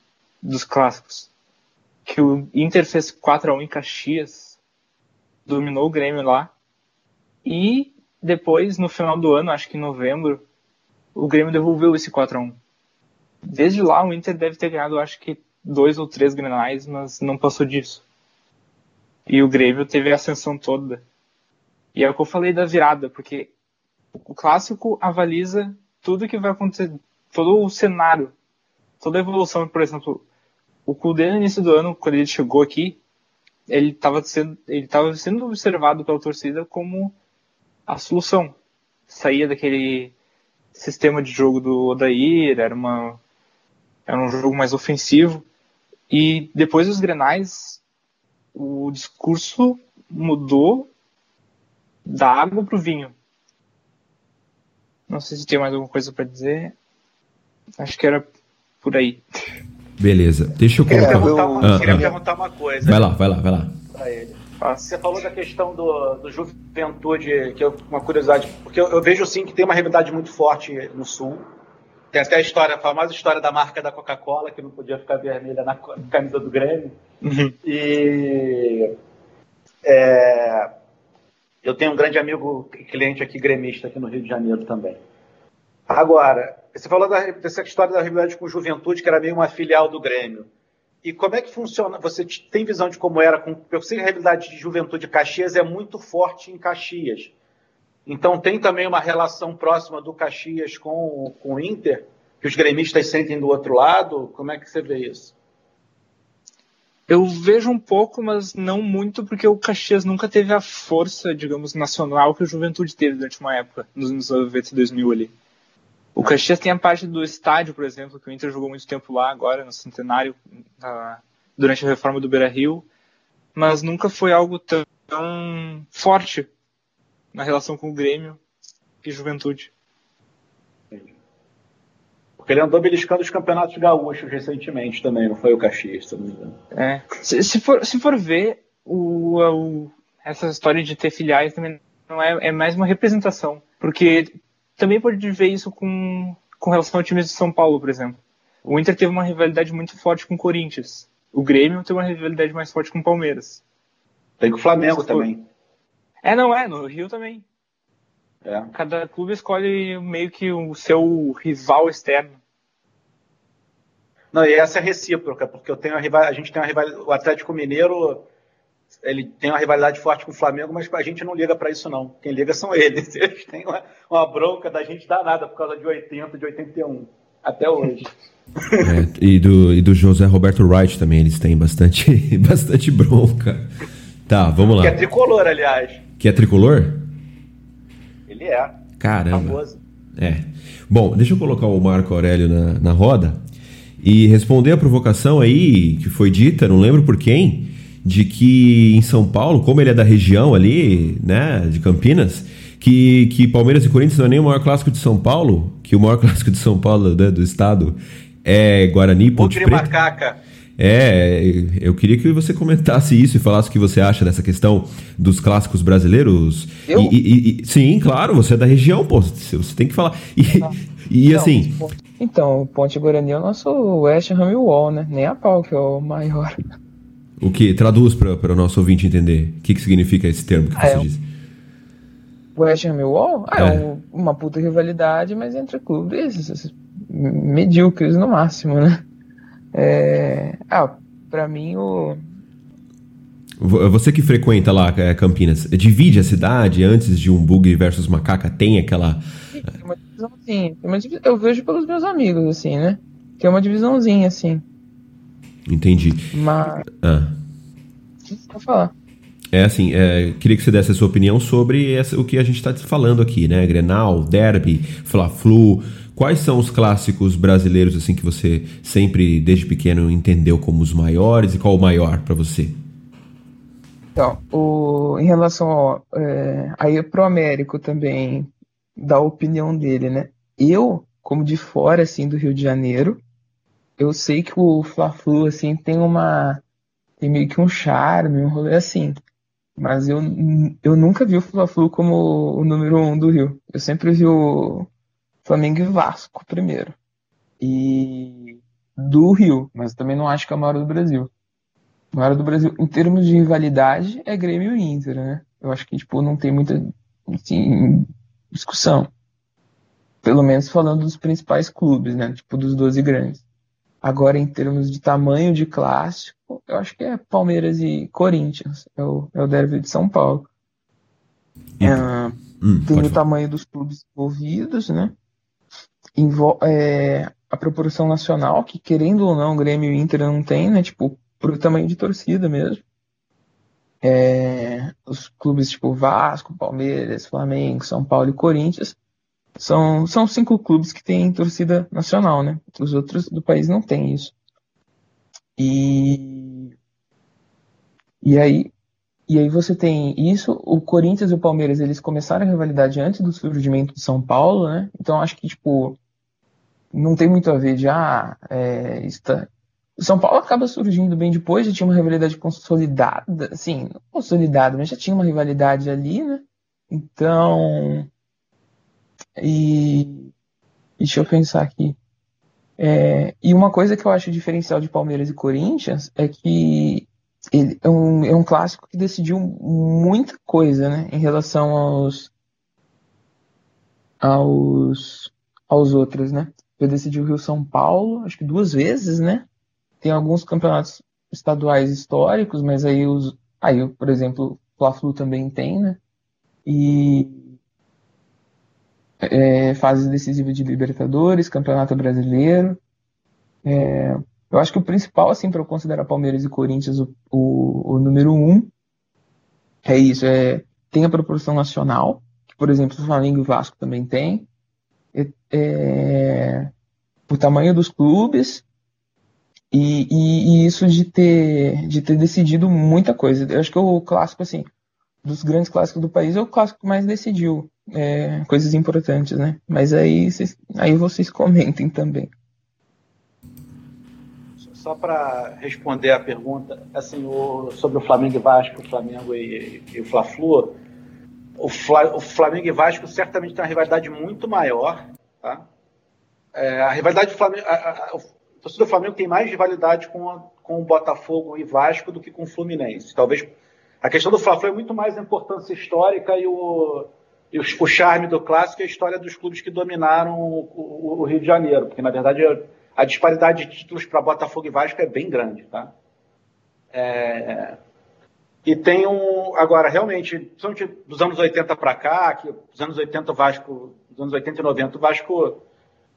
dos clássicos. Que o Inter fez 4 a 1 em Caxias, dominou o Grêmio lá. E depois, no final do ano, acho que em novembro, o Grêmio devolveu esse 4 a 1 Desde lá, o Inter deve ter ganhado, acho que, dois ou três grenais, mas não passou disso. E o Grêmio teve a ascensão toda. E é o que eu falei da virada, porque o clássico avaliza tudo que vai acontecer, todo o cenário, toda a evolução. Por exemplo, o Kudê no início do ano, quando ele chegou aqui, ele estava sendo, ele sendo observado pela torcida como a solução. Saía daquele sistema de jogo do Odair, era, uma, era um jogo mais ofensivo. E depois dos grenais, o discurso mudou da água para o vinho. Não sei se tem mais alguma coisa para dizer. Acho que era por aí. Beleza. Deixa eu colocar. Queria perguntar uma, ah, queria ah. perguntar uma coisa. Vai lá, vai lá, vai lá. Você falou da questão do, do Juventude, que é uma curiosidade, porque eu, eu, vejo sim que tem uma rivalidade muito forte no Sul. Tem até a história, a famosa história da marca da Coca-Cola, que não podia ficar vermelha na camisa do Grêmio. Uhum. E é, eu tenho um grande amigo e cliente aqui gremista aqui no Rio de Janeiro também. Agora, você falou da, dessa história da rivalidade com Juventude, que era meio uma filial do Grêmio. E como é que funciona? Você tem visão de como era? Com, eu sei que a realidade de Juventude Caxias é muito forte em Caxias. Então tem também uma relação próxima do Caxias com, com o Inter, que os gremistas sentem do outro lado. Como é que você vê isso? Eu vejo um pouco, mas não muito, porque o Caxias nunca teve a força, digamos, nacional que o Juventude teve durante uma época, nos anos 90 e 2000 ali. O Caxias tem a parte do estádio, por exemplo, que o Inter jogou muito tempo lá agora, no centenário, durante a reforma do Beira-Rio, mas nunca foi algo tão, tão forte na relação com o Grêmio e Juventude. Porque ele andou beliscando os campeonatos gaúchos recentemente também, não foi o Caxias, se não me engano. É. Se, se, for, se for ver, o, o, essa história de ter filiais também não é, é mais uma representação. Porque também pode ver isso com, com relação ao time de São Paulo, por exemplo. O Inter teve uma rivalidade muito forte com o Corinthians. O Grêmio tem uma rivalidade mais forte com o Palmeiras. Tem com o Flamengo também. É, não é, no Rio também. É. Cada clube escolhe meio que o seu rival externo. Não, e essa é recíproca, porque eu tenho a, rival, a gente tem uma rivalidade. O Atlético Mineiro ele tem uma rivalidade forte com o Flamengo, mas a gente não liga para isso, não. Quem liga são eles. Eles têm uma, uma bronca da gente danada por causa de 80, de 81, até hoje. É, e, do, e do José Roberto Wright também, eles têm bastante, bastante bronca. Tá, vamos lá. Que é tricolor, aliás. Que é tricolor? Ele é. Caramba. Famoso. É. Bom, deixa eu colocar o Marco Aurélio na, na roda e responder a provocação aí que foi dita, não lembro por quem, de que em São Paulo, como ele é da região ali, né, de Campinas, que, que Palmeiras e Corinthians não é nem o maior clássico de São Paulo, que o maior clássico de São Paulo né, do estado é Guarani Ponte Preta. Macaca. É, eu queria que você comentasse isso e falasse o que você acha dessa questão dos clássicos brasileiros. Eu? E, e, e, sim, claro, você é da região, pô, você tem que falar. E, ah. e assim. Tipo, então, Ponte Guarani é o nosso West Ham Wall, né? Nem a pau que é o maior. O que? Traduz para o nosso ouvinte entender. O que, que significa esse termo que ah, você é disse? West Ham Millwall? Ah, é, é um, uma puta rivalidade, mas entre clubes medíocres no máximo, né? É, ah, pra mim o... Você que frequenta lá é, Campinas, divide a cidade antes de um bug versus macaca? Tem aquela... Tem uma divisãozinha. Tem uma divisão, eu vejo pelos meus amigos, assim, né? Tem uma divisãozinha, assim. Entendi. Mas. Ah. Vou falar. É assim, é, queria que você desse a sua opinião sobre essa, o que a gente está falando aqui, né? Grenal, Derby, Fla-Flu. Quais são os clássicos brasileiros assim que você sempre, desde pequeno, entendeu como os maiores e qual o maior para você? Então, o, em relação ao, é, aí pro Américo também, da opinião dele, né? Eu como de fora, assim, do Rio de Janeiro. Eu sei que o Fla-Flu, assim, tem uma... Tem meio que um charme, um rolê assim. Mas eu, eu nunca vi o Fla-Flu como o número um do Rio. Eu sempre vi o Flamengo e Vasco primeiro. E do Rio, mas também não acho que é o maior do Brasil. O maior do Brasil, em termos de rivalidade, é Grêmio e Inter, né? Eu acho que, tipo, não tem muita assim, discussão. Pelo menos falando dos principais clubes, né? Tipo, dos 12 grandes. Agora, em termos de tamanho de clássico, eu acho que é Palmeiras e Corinthians. É o, é o derby de São Paulo. É, hum, tem o falar. tamanho dos clubes envolvidos, né? É, a proporção nacional, que querendo ou não, Grêmio e Inter não tem, né? Tipo, pro tamanho de torcida mesmo. É, os clubes tipo Vasco, Palmeiras, Flamengo, São Paulo e Corinthians são, são cinco clubes que têm torcida nacional, né? Os outros do país não têm isso. E, e aí e aí você tem isso, o Corinthians e o Palmeiras, eles começaram a rivalidade antes do surgimento de São Paulo, né? Então acho que, tipo, não tem muito a ver de, ah, é, o São Paulo acaba surgindo bem depois, já tinha uma rivalidade consolidada, assim, não consolidada, mas já tinha uma rivalidade ali, né? Então. E. Deixa eu pensar aqui. É, e uma coisa que eu acho diferencial de Palmeiras e Corinthians é que ele é um, é um clássico que decidiu muita coisa, né? Em relação aos. aos. aos outros, né? Já decidiu o Rio São Paulo, acho que duas vezes, né? tem alguns campeonatos estaduais históricos, mas aí os. Aí, por exemplo, Fla-Flu também tem, né? E é, fases decisivas de Libertadores, Campeonato Brasileiro. É, eu acho que o principal, assim, para eu considerar Palmeiras e Corinthians o, o, o, número um é isso, é, tem a proporção nacional, que, por exemplo, o Flamengo e o Vasco também tem. É, é, o tamanho dos clubes e, e, e, isso de ter, de ter decidido muita coisa. Eu acho que o clássico, assim, dos grandes clássicos do país, é o clássico que mais decidiu é, coisas importantes, né? Mas aí, aí vocês comentem também. Só para responder a pergunta, assim, o, sobre o Flamengo e Vasco, o Flamengo e, e o Fla-Flu, o, Fla, o Flamengo e Vasco certamente tem uma rivalidade muito maior, tá? É, a rivalidade do Flamengo, a, a, o torcedor do Flamengo tem mais rivalidade com, a, com o Botafogo e Vasco do que com o Fluminense. Talvez a questão do Fla-Flu é muito mais a importância histórica e o, e o, o charme do clássico é a história dos clubes que dominaram o, o, o Rio de Janeiro, porque na verdade a, disparidade de títulos para Botafogo e Vasco é bem grande, tá? É, e tem um. Agora, realmente, dos anos 80 para cá, que dos anos 80 o Vasco, dos anos 80 e 90, o Vasco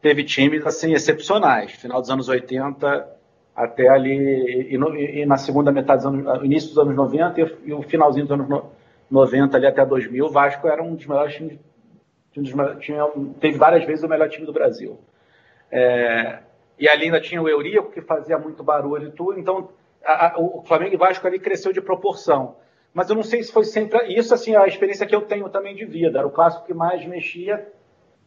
teve times assim excepcionais, final dos anos 80 até ali e, no, e na segunda metade dos anos, início dos anos 90 e, e, o finalzinho dos anos 90 ali até 2000, o Vasco era um dos melhores times, tinha, teve várias vezes o melhor time do Brasil. É, e ali ainda tinha o Eurico que fazia muito barulho e tudo, então a, a, o Flamengo e Vasco ali cresceu de proporção. Mas eu não sei se foi sempre isso assim a experiência que eu tenho também de vida. Era o clássico que mais mexia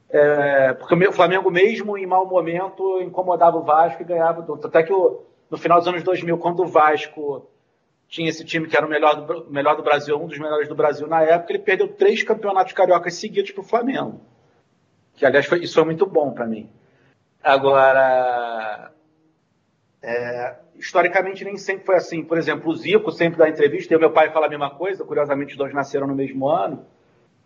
é, porque o Flamengo, mesmo em mau momento, incomodava o Vasco e ganhava. Até que o, no final dos anos 2000, quando o Vasco tinha esse time que era o melhor do, melhor do Brasil, um dos melhores do Brasil na época, ele perdeu três campeonatos cariocas seguidos para o Flamengo. Que, aliás, foi, isso foi muito bom para mim. Agora, é, historicamente nem sempre foi assim. Por exemplo, o Zico sempre dá entrevista, e o meu pai fala a mesma coisa, curiosamente os dois nasceram no mesmo ano,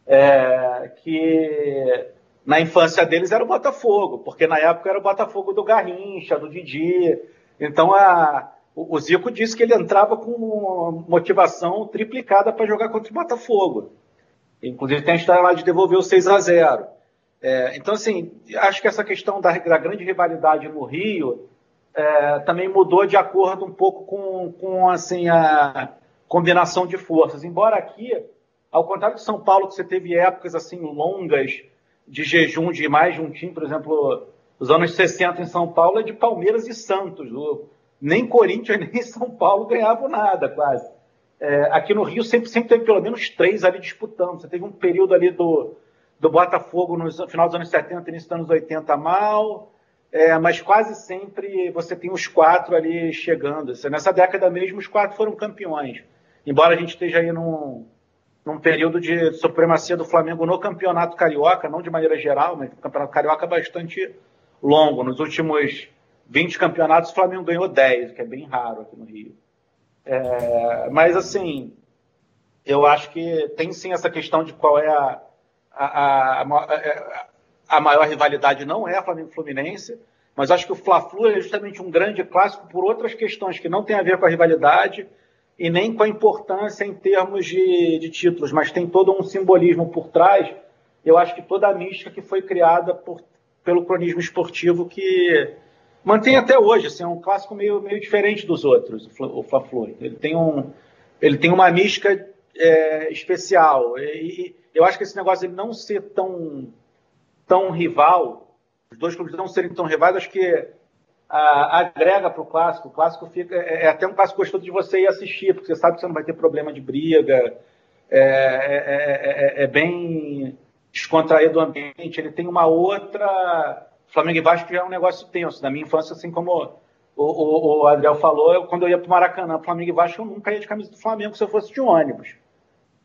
é, que na infância deles era o Botafogo, porque na época era o Botafogo do Garrincha, do Didi. Então a, o, o Zico disse que ele entrava com motivação triplicada para jogar contra o Botafogo. Inclusive tem a história lá de devolver o 6 a 0 é, Então, assim, acho que essa questão da, da grande rivalidade no Rio é, também mudou de acordo um pouco com, com assim, a combinação de forças. Embora aqui, ao contrário de São Paulo, que você teve épocas assim longas de jejum de mais de um time, por exemplo, os anos 60 em São Paulo é de Palmeiras e Santos. nem Corinthians nem São Paulo ganhavam nada, quase. É, aqui no Rio sempre, sempre teve pelo menos três ali disputando. Você teve um período ali do, do Botafogo no final dos anos 70, início dos anos 80 mal, é, mas quase sempre você tem os quatro ali chegando. Nessa década mesmo, os quatro foram campeões. Embora a gente esteja aí num, num período de supremacia do Flamengo no campeonato carioca, não de maneira geral, mas o campeonato carioca é bastante longo. Nos últimos 20 campeonatos, o Flamengo ganhou 10, que é bem raro aqui no Rio. É, mas, assim, eu acho que tem sim essa questão de qual é a, a, a, a, maior rivalidade, não é a Flamengo-Fluminense, mas acho que o Fla-Flu é justamente um grande clássico por outras questões que não tem a ver com a rivalidade e nem com a importância em termos de, de títulos, mas tem todo um simbolismo por trás. Eu acho que toda a mística que foi criada por, pelo cronismo esportivo que mantém até hoje. Assim, é um clássico meio, meio diferente dos outros, o Fla-Flu. Ele tem um, ele tem uma mística é, especial. E, eu acho que esse negócio de não ser tão, tão rival, os dois clubes não serem tão rivais, acho que a, agrega para o clássico. O clássico fica, é, é, até um clássico gostoso de você ir assistir, porque você sabe que você não vai ter problema de briga. É, é, é, é bem descontraído o ambiente. Ele tem uma outra. Flamengo e Vasco já é um negócio tenso. Na minha infância, assim como o, o, o Adriel falou, eu, quando eu ia para o Maracanã, Flamengo e Vasco, eu nunca ia de camisa do Flamengo se eu fosse de ônibus.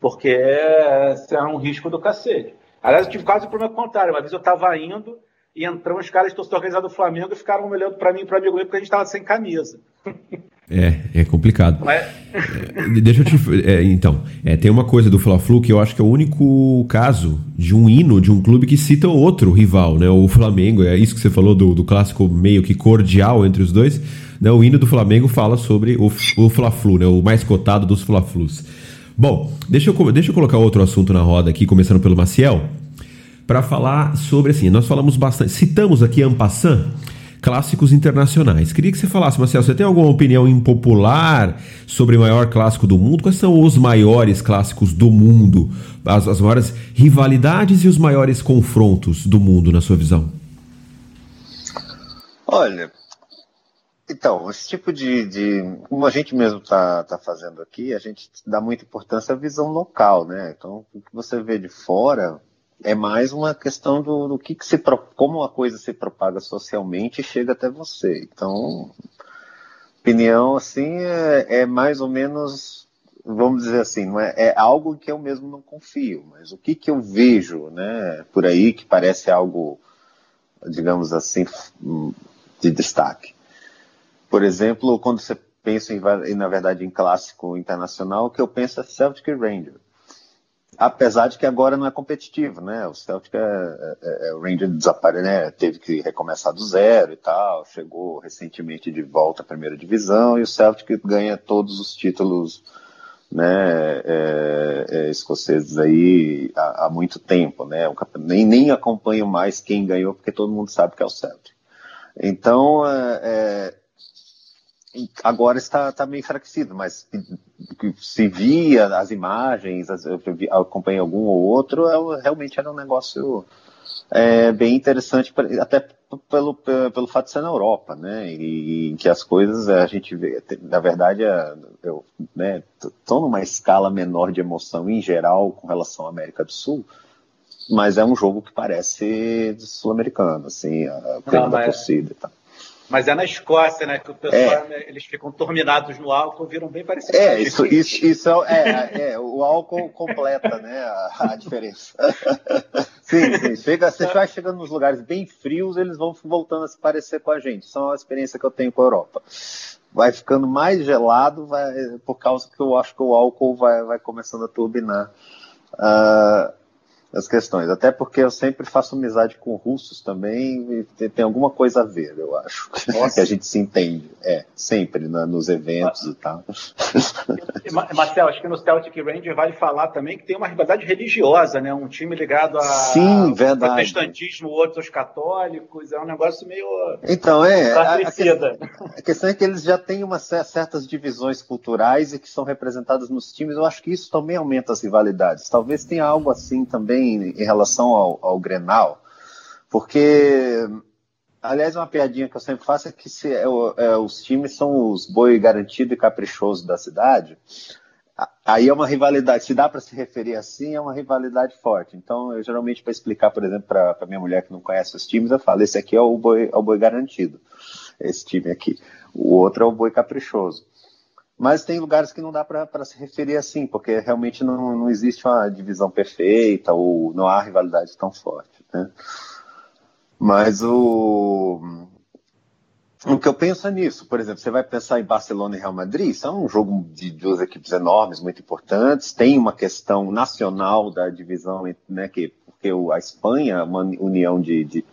Porque é, é um risco do cacete. Aliás, eu tive quase o problema contrário. Uma vez eu estava indo e entrou uns caras de torcida organizada do Flamengo e ficaram olhando para mim e para amigo meu porque a gente estava sem camisa. É, é complicado. Mas... É, deixa eu te. É, então, é, tem uma coisa do Fla-Flu que eu acho que é o único caso de um hino de um clube que cita outro rival, né? O Flamengo, é isso que você falou do, do clássico meio que cordial entre os dois. Né? O hino do Flamengo fala sobre o, o Fla-Flu, né? O mais cotado dos Fla-Flus. Bom, deixa eu, deixa eu colocar outro assunto na roda aqui, começando pelo Maciel, para falar sobre assim. Nós falamos bastante, citamos aqui Ampassan clássicos internacionais. Queria que você falasse, Marcelo, você tem alguma opinião impopular sobre o maior clássico do mundo? Quais são os maiores clássicos do mundo? As, as maiores rivalidades e os maiores confrontos do mundo, na sua visão? Olha, então, esse tipo de, de, Como a gente mesmo está tá fazendo aqui, a gente dá muita importância à visão local, né? Então, o que você vê de fora é mais uma questão do, do que, que se como a coisa se propaga socialmente e chega até você. Então, opinião assim é, é, mais ou menos, vamos dizer assim, não é, é algo que eu mesmo não confio, mas o que, que eu vejo, né, por aí que parece algo, digamos assim, de destaque. Por exemplo, quando você pensa em, na verdade em clássico internacional, o que eu penso é Celtic Rangers apesar de que agora não é competitivo, né? O Celtic, é, é, é, o Ranger desapareceu, né? Teve que recomeçar do zero e tal, chegou recentemente de volta à primeira divisão e o Celtic ganha todos os títulos, né? É, é escoceses aí há, há, muito tempo, né? nem, nem acompanho mais quem ganhou porque todo mundo sabe que é o Celtic. Então, é, é agora está, está meio enfraquecido, mas se via as imagens, eu acompanhei algum ou outro, é realmente era um negócio é, bem interessante, até pelo, pelo fato de ser na Europa, né, e, em que as coisas a gente vê, na verdade, eu né, numa escala menor de emoção em geral com relação à América do Sul, mas é um jogo que parece sul-americano, assim, a da torcida e tal. Mas é na Escócia, né? Que o pessoal, é. né, eles ficam turminados no álcool, viram bem parecido. É, isso, isso, isso é, é, é, o álcool completa, né? A, a diferença. sim, sim. Chega, você vai chegando nos lugares bem frios, eles vão voltando a se parecer com a gente. Isso é uma experiência que eu tenho com a Europa. Vai ficando mais gelado, vai, por causa que eu acho que o álcool vai, vai começando a turbinar. Uh, as questões. Até porque eu sempre faço amizade com russos também e tem alguma coisa a ver, eu acho. Nossa. que a gente se entende. É, sempre né, nos eventos e tal. Marcel, acho que no Celtic Ranger vale falar também que tem uma rivalidade religiosa, né? Um time ligado a Sim, verdade. protestantismo, outros católicos. É um negócio meio. Então, é. A, a, questão é que eles já têm uma, certas divisões culturais e que são representadas nos times. Eu acho que isso também aumenta as rivalidades. Talvez tenha algo assim também em, em relação ao, ao, Grenal, porque, aliás, uma piadinha que eu sempre faço é que se, é, é, os times são os boi garantido e caprichoso da cidade. aí é uma rivalidade, se dá para se referir assim, é uma rivalidade forte. Então, eu geralmente, para explicar, por exemplo, para minha mulher que não conhece os times, eu falo: esse aqui é o boi, é o boi garantido, esse time aqui. O outro é o boi caprichoso. Mas tem lugares que não dá para se referir assim, porque realmente não, não existe uma divisão perfeita ou não há rivalidade tão forte. Né? Mas o, o que eu penso é nisso. Por exemplo, você vai pensar em Barcelona e Real Madrid, isso é um jogo de duas equipes enormes, muito importantes. Tem uma questão nacional da divisão, né, que, porque a Espanha é uma união de, de,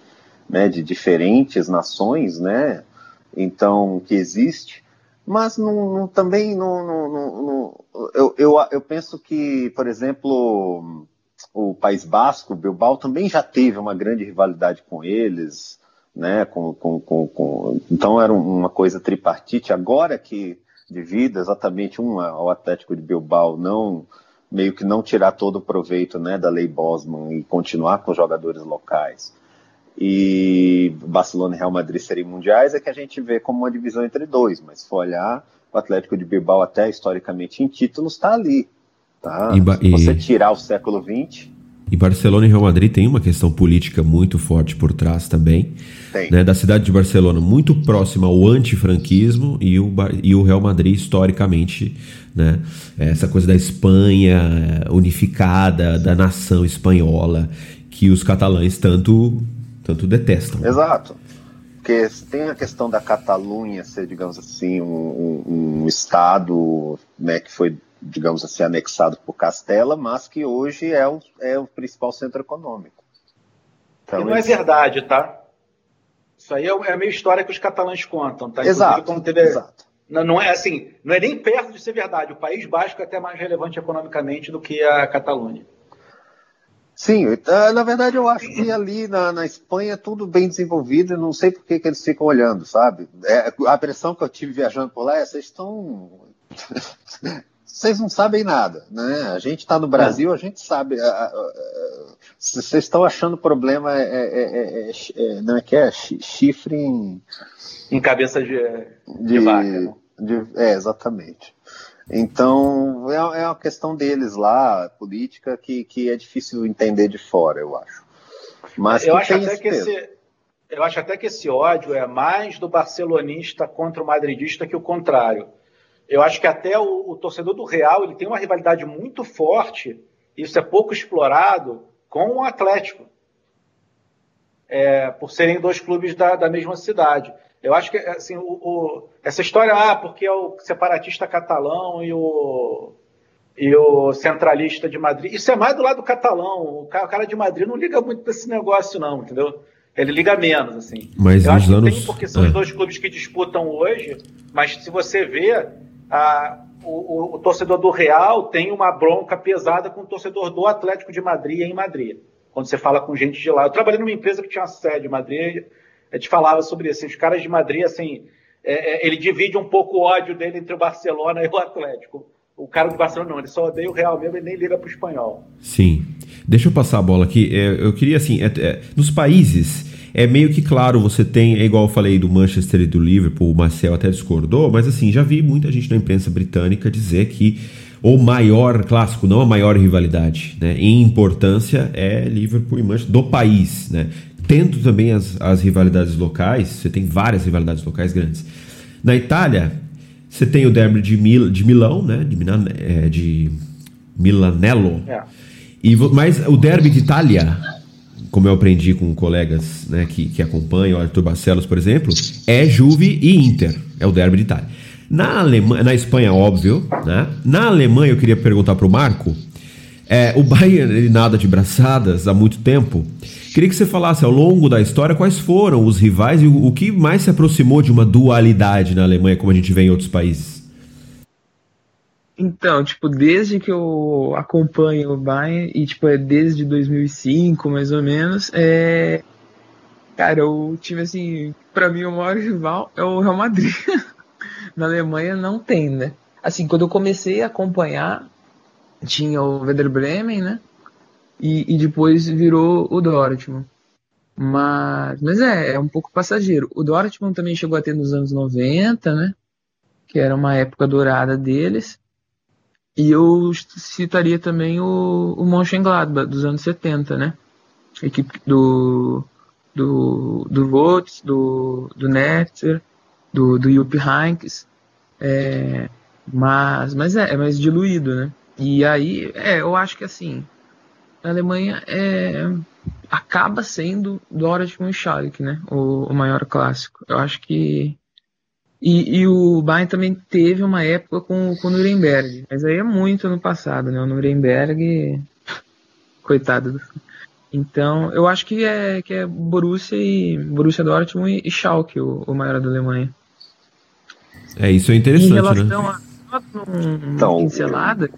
né, de diferentes nações, né, então, que existe. Mas não, não, também não, não, eu, eu, eu penso que, por exemplo, o País Basco, o Bilbao, também já teve uma grande rivalidade com eles né? Com, com, com, com... Então era uma coisa tripartite. Agora que devido exatamente um ao Atlético de Bilbao não meio que não tirar todo o proveito né, da lei Bosman e continuar com os jogadores locais e Barcelona e Real Madrid serem mundiais é que a gente vê como uma divisão entre dois, mas se for olhar o Atlético de Bilbao até historicamente em títulos está ali, tá? E, se você tirar o século XX e Barcelona e Real Madrid tem uma questão política muito forte por trás também. Né, da cidade de Barcelona, muito próxima ao antifranquismo, e o, e o Real Madrid, historicamente, né, essa coisa da Espanha unificada, da nação espanhola, que os catalães tanto, tanto detestam. Exato. Porque tem a questão da Catalunha ser, digamos assim, um, um, um estado né, que foi digamos assim, anexado por Castela, mas que hoje é o, é o principal centro econômico. Então, e não é verdade, tá? Isso aí é, é a meia história que os catalães contam, tá? Exato, teve... exato. Não, não, é assim, não é nem perto de ser verdade. O País Basco é até mais relevante economicamente do que a Catalunha. Sim, eh, na verdade eu acho que ali na, na Espanha é tudo bem desenvolvido, não sei por que, que eles ficam olhando, sabe? É, a impressão que eu tive viajando por lá é vocês estão vocês não sabem nada, né? A gente está no Brasil, a gente sabe. Vocês estão achando problema é, é, é, é, não é que é chifre em, em cabeça de, de, de vaca. Né? De, é, exatamente. Então é, é uma questão deles lá, política, que, que é difícil entender de fora, eu acho. Mas eu acho até que esse, eu acho até que esse ódio é mais do barcelonista contra o madridista que o contrário eu acho que até o, o, torcedor do Real ele tem uma rivalidade muito forte, isso é pouco explorado, com o Atlético, é, por serem dois clubes da, da, mesma cidade. Eu acho que assim, o, o, essa história, ah, porque é o separatista catalão e o, e o centralista de Madrid, isso é mais do lado catalão. O cara, o cara de Madrid não liga muito para esse negócio, não, entendeu? Ele liga menos, assim. Mas eu acho anos... que tem, porque são é. os dois clubes que disputam hoje, mas se você vê, a, o, o, torcedor do Real tem uma bronca pesada com o torcedor do Atlético de Madrid em Madrid. Quando você fala com gente de lá. Eu trabalhei numa empresa que tinha uma sede em Madrid, a gente falava sobre isso. Os caras de Madrid, assim, é, é, ele divide um pouco o ódio dele entre o Barcelona e o Atlético. O cara do Barcelona não, ele só odeia o Real mesmo e nem liga para o espanhol. Sim. Deixa eu passar a bola aqui. É, eu queria, assim, é, é, nos países é meio que claro, você tem, é igual eu falei do Manchester e do Liverpool, o Marcel até discordou, mas assim, já vi muita gente na imprensa britânica dizer que o maior clássico, não a maior rivalidade, né, em importância é Liverpool e Manchester do país, né? Tendo também as, as rivalidades locais, você tem várias rivalidades locais grandes. Na Itália, você tem o derby de, Mil, de Milão, né? De, Milan, é, de Milanello. É. E, mas o derby de Itália como eu aprendi com colegas né, que, que acompanham, o Arthur Barcelos, por exemplo, é Juve e Inter. É o derby de Itália. Na, Alemanha, na Espanha, óbvio. Né? Na Alemanha, eu queria perguntar para o Marco. É, o Bayern ele nada de braçadas há muito tempo. Queria que você falasse ao longo da história quais foram os rivais e o, o que mais se aproximou de uma dualidade na Alemanha, como a gente vê em outros países. Então, tipo, desde que eu acompanho o Bayern, e tipo, é desde 2005, mais ou menos, é... Cara, eu tive assim, pra mim o maior rival é o Real Madrid. Na Alemanha não tem, né? Assim, quando eu comecei a acompanhar, tinha o Werder Bremen, né? E, e depois virou o Dortmund. Mas, mas é, é um pouco passageiro. O Dortmund também chegou a ter nos anos 90, né? Que era uma época dourada deles. E eu citaria também o, o Mönchengladbach dos anos 70, né? Equipe do do do Votes, do do Netzer, do do Jupp Heynckes, é, mas mas é, é mais diluído, né? E aí, é, eu acho que assim, a Alemanha é acaba sendo Dortmund e Schalke, né? O, o maior clássico. Eu acho que e, e, o Bayern também teve uma época com, com o Nuremberg, mas aí é muito no passado, né? O Nuremberg, coitado. Então, eu acho que é que é Borussia e Borussia Dortmund e Schalke o, o maior da Alemanha. É isso é interessante, em relação né? a uma então, pincelada,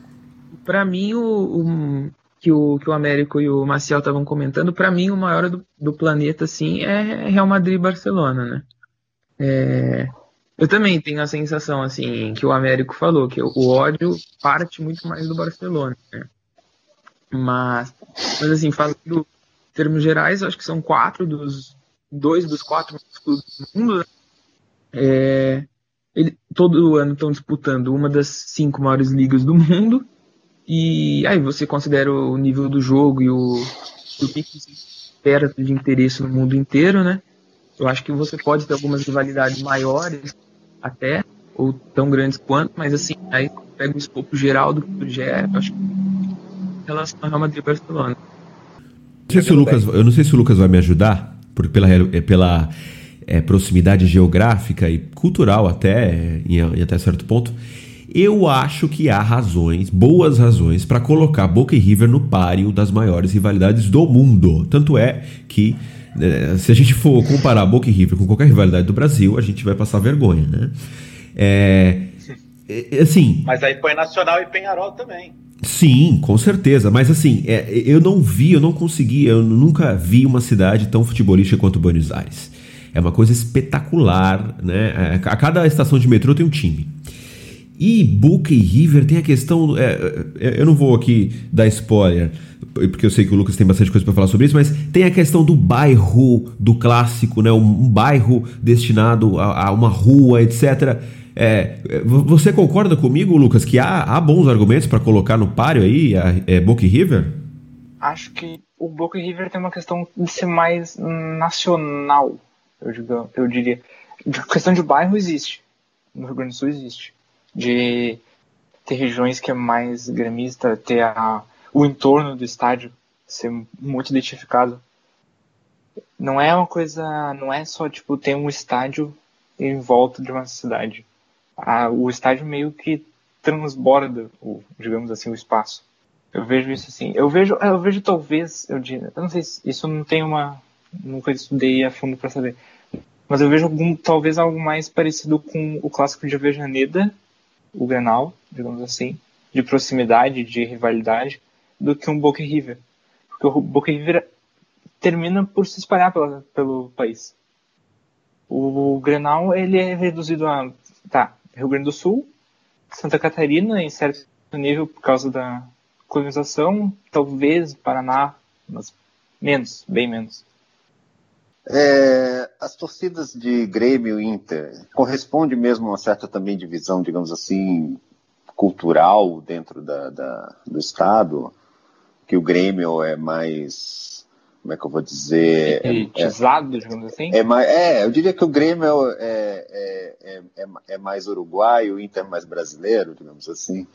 para mim o, o, que o que o Américo e o Maciel estavam comentando, para mim o maior do, do planeta assim é Real Madrid e Barcelona, né? É, eu também tenho a sensação, assim, que o Américo falou, que o ódio parte muito mais do Barcelona, né? Mas, mas assim, falando em termos gerais, acho que são quatro dos dois dos quatro clubes do mundo. Né? É, ele, todo ano estão disputando uma das cinco maiores ligas do mundo. E aí você considera o nível do jogo e o, o que espera de interesse no mundo inteiro, né? Eu acho que você pode ter algumas rivalidades maiores até, ou tão grandes quanto, mas assim, aí pega o escopo geral do já é, acho que em relação ao Real Madrid e Barcelona. Não sei se o Lucas, eu não sei se o Lucas vai me ajudar, porque pela, é, pela é, proximidade geográfica e cultural até, em, em até certo ponto, eu acho que há razões, boas razões, para colocar Boca e River no páreo das maiores rivalidades do mundo. Tanto é que é, se a gente for comparar Boca e River com qualquer rivalidade do Brasil, a gente vai passar vergonha, né? É, é, assim. Mas aí põe Nacional e Penharol também. Sim, com certeza. Mas assim, é, eu não vi, eu não consegui, eu nunca vi uma cidade tão futebolística quanto Buenos Aires. É uma coisa espetacular, né? A cada estação de metrô tem um time. E Boca e River tem a questão. É, é, eu não vou aqui dar spoiler, porque eu sei que o Lucas tem bastante coisa para falar sobre isso, mas tem a questão do bairro do clássico, né? Um, bairro destinado a, a, uma rua, etc. É, você concorda comigo, Lucas, que há, há bons argumentos para colocar no páreo aí a, é, Boca e River? Acho que o Boca e River tem uma questão de ser mais nacional, eu, digo, eu diria. A questão de bairro existe. No Rio Grande do Sul existe de ter regiões que é mais gremista, ter a, o entorno do estádio ser muito identificado. Não é uma coisa, não é só tipo ter um estádio em volta de uma cidade. A, o estádio meio que transborda, o, digamos assim, o espaço. Eu vejo isso assim. Eu vejo, eu vejo talvez, eu diria, eu não sei se isso não tem uma, nunca estudei a fundo para saber, mas eu vejo algum, talvez algo mais parecido com o clássico de Avejaneda o Grenal, digamos assim, de proximidade, de rivalidade, do que um Boca River. Porque o Boca River termina por se espalhar pela, pelo país. O, o Grenal, ele é reduzido a, tá, Rio Grande do Sul, Santa Catarina, em certo nível, por causa da colonização, talvez Paraná, mas menos, bem menos. É, as torcidas de Grêmio e Inter corresponde mesmo a uma certa também divisão, digamos assim, cultural dentro da, da, do Estado, que o Grêmio é mais, como é que eu vou dizer? É, Elitizado, é, digamos assim? É, mais, é, eu diria que o Grêmio é, é, é, é, é mais uruguaio, o Inter é mais brasileiro, digamos assim.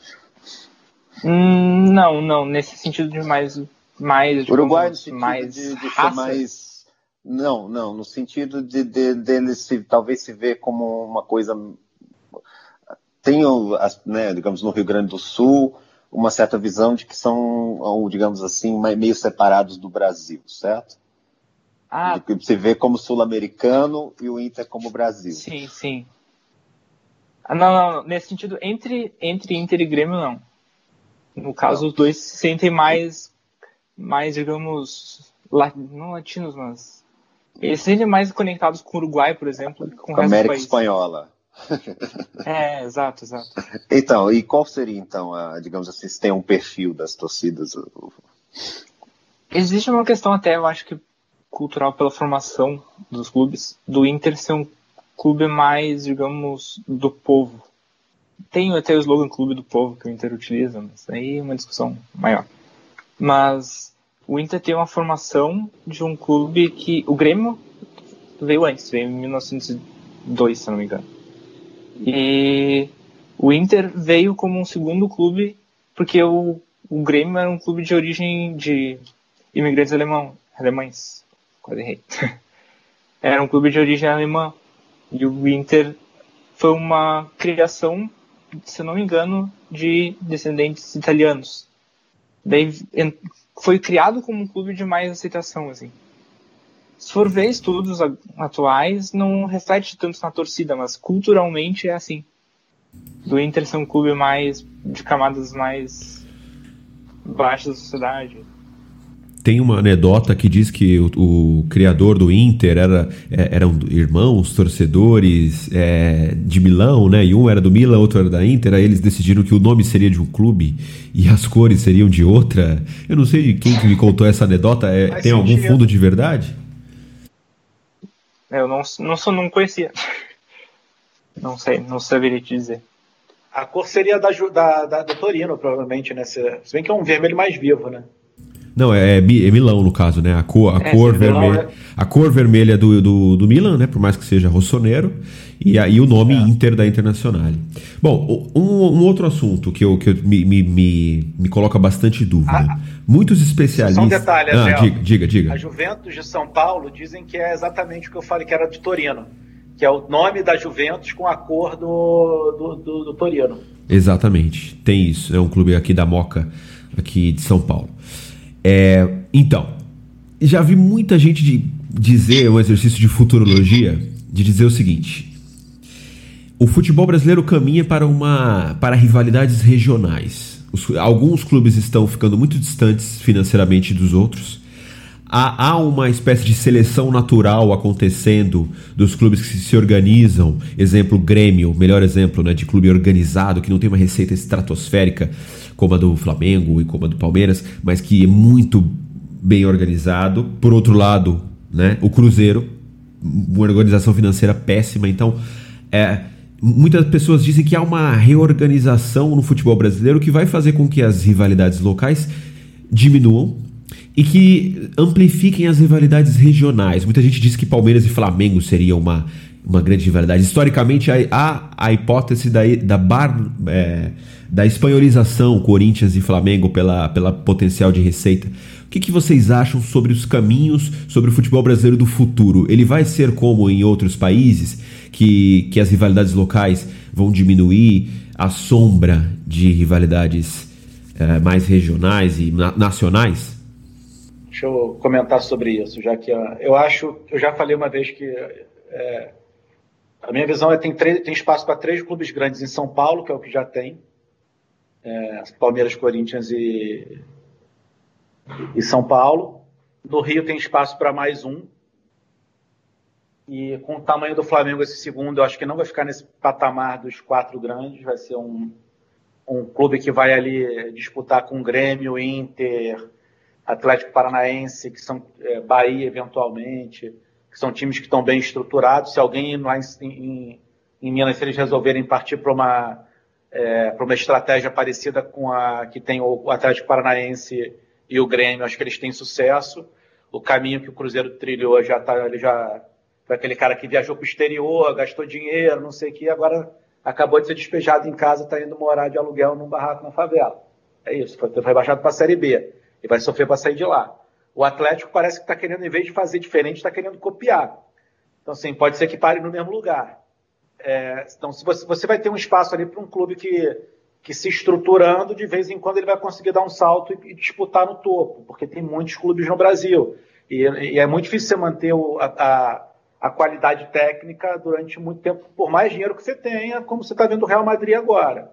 Hum, não, não, nesse sentido de mais mais Uruguai no sentido mais de, de ser mais não, não, no sentido de, de, de se, talvez se ver como uma coisa. Tem, né, digamos, no Rio Grande do Sul, uma certa visão de que são, digamos assim, meio separados do Brasil, certo? Ah. De se vê como sul-americano e o Inter como Brasil. Sim, sim. Ah, não, não, não, nesse sentido, entre, entre Inter e Grêmio, não. No caso, não. os dois se sentem mais, mais digamos, não latinos, mas eles sentem mais conectados com o Uruguai, por exemplo, com, com a América Espanhola. É, exato, exato. Então, e qual seria então, a, digamos assim, se tem um perfil das torcidas? Existe uma questão até, eu acho que cultural pela formação dos clubes, do Inter ser um clube mais, digamos, do povo. tem até o slogan Clube do Povo que o Inter utiliza, mas aí é uma discussão maior. Mas o Inter tem uma formação de um clube que. O Grêmio veio antes, veio em 1902, se não me engano. E o Inter veio como um segundo clube, porque o, o Grêmio era um clube de origem de imigrantes alemão, alemães. Quase errei. era um clube de origem alemã. E o Inter foi uma criação se não me engano, de descendentes italianos. Daí foi criado como um clube de mais aceitação, assim. Se for ver estudos atuais, não reflete tanto na torcida, mas culturalmente é assim. Do Inter ser um clube mais de camadas mais baixas da sociedade. Tem uma anedota que diz que o, o criador do Inter era, é, eram irmãos, torcedores é, de Milão, né? E um era do Milan, outro era da Inter. Aí eles decidiram que o nome seria de um clube e as cores seriam de outra. Eu não sei de quem que me contou essa anedota. É, tem algum fundo de verdade? Eu não, não, sou, não conhecia. Não sei, não saberia te dizer. A cor seria da, da, da, do Torino, provavelmente, né? Se, se bem que é um vermelho mais vivo, né? Não, é, é, Milão no caso, né? A cor, a é, cor vermelha, é... a cor vermelha do, do, do, Milan, né? Por mais que seja rossoneiro, e aí o nome é. Inter da Internacional. Bom, um, um, outro assunto que, eu, que eu, me, me, me, me coloca bastante dúvida. Ah, Muitos especialistas. Só um detalhe, ah, diga, diga, diga. A Juventus de São Paulo dizem que é exatamente o que eu falei que era de Torino, que é o nome da Juventus com a cor do, do, do, do Torino. Exatamente, tem isso. É um clube aqui da Moca, aqui de São Paulo. É, então, já vi muita gente de dizer, um exercício de futurologia, de dizer o seguinte: o futebol brasileiro caminha para uma para rivalidades regionais. Os, alguns clubes estão ficando muito distantes financeiramente dos outros. Há, há, uma espécie de seleção natural acontecendo dos clubes que se organizam. Exemplo, Grêmio, melhor exemplo né, de clube organizado, que não tem uma receita estratosférica como a do Flamengo e como a do Palmeiras, mas que é muito bem organizado. Por outro lado, né, o Cruzeiro, uma organização financeira péssima. Então, é, muitas pessoas dizem que há uma reorganização no futebol brasileiro que vai fazer com que as rivalidades locais diminuam e que amplifiquem as rivalidades regionais. Muita gente diz que Palmeiras e Flamengo seria uma, uma grande rivalidade. Historicamente, há a hipótese da, da bar. É, da espanholização Corinthians e Flamengo pela, pela potencial de receita. O que, que vocês acham sobre os caminhos sobre o futebol brasileiro do futuro? Ele vai ser como em outros países, que, que as rivalidades locais vão diminuir a sombra de rivalidades é, mais regionais e na, nacionais? Deixa eu comentar sobre isso, já que uh, eu acho, eu já falei uma vez que é, a minha visão é tem, tem espaço para três clubes grandes em São Paulo, que é o que já tem, é, Palmeiras, Corinthians e, e São Paulo. No Rio tem espaço para mais um. E com o tamanho do Flamengo, esse segundo, eu acho que não vai ficar nesse patamar dos quatro grandes. Vai ser um, um clube que vai ali disputar com Grêmio, Inter, Atlético Paranaense, que são é, Bahia, eventualmente, que são times que estão bem estruturados. Se alguém lá em, em, em Minas, se eles resolverem partir para uma é, uma estratégia parecida com a que tem o Atlético Paranaense e o Grêmio. Acho que eles têm sucesso. O caminho que o Cruzeiro trilhou já está, ele já foi aquele cara que viajou para o exterior, gastou dinheiro, não sei o que, agora acabou de ser despejado em casa, está indo morar de aluguel num barraco na favela. É isso, foi, foi baixado para a Série B e vai sofrer para sair de lá. O Atlético parece que está querendo, em vez de fazer diferente, está querendo copiar. Então, assim, pode ser que pare no mesmo lugar. É, então, se você, você vai ter um espaço ali para um clube que, que se estruturando, de vez em quando ele vai conseguir dar um salto e, e disputar no topo, porque tem muitos clubes no Brasil. E, e é muito difícil você manter o, a, a, qualidade técnica durante muito tempo, por mais dinheiro que você tenha, como você está vendo o Real Madrid agora.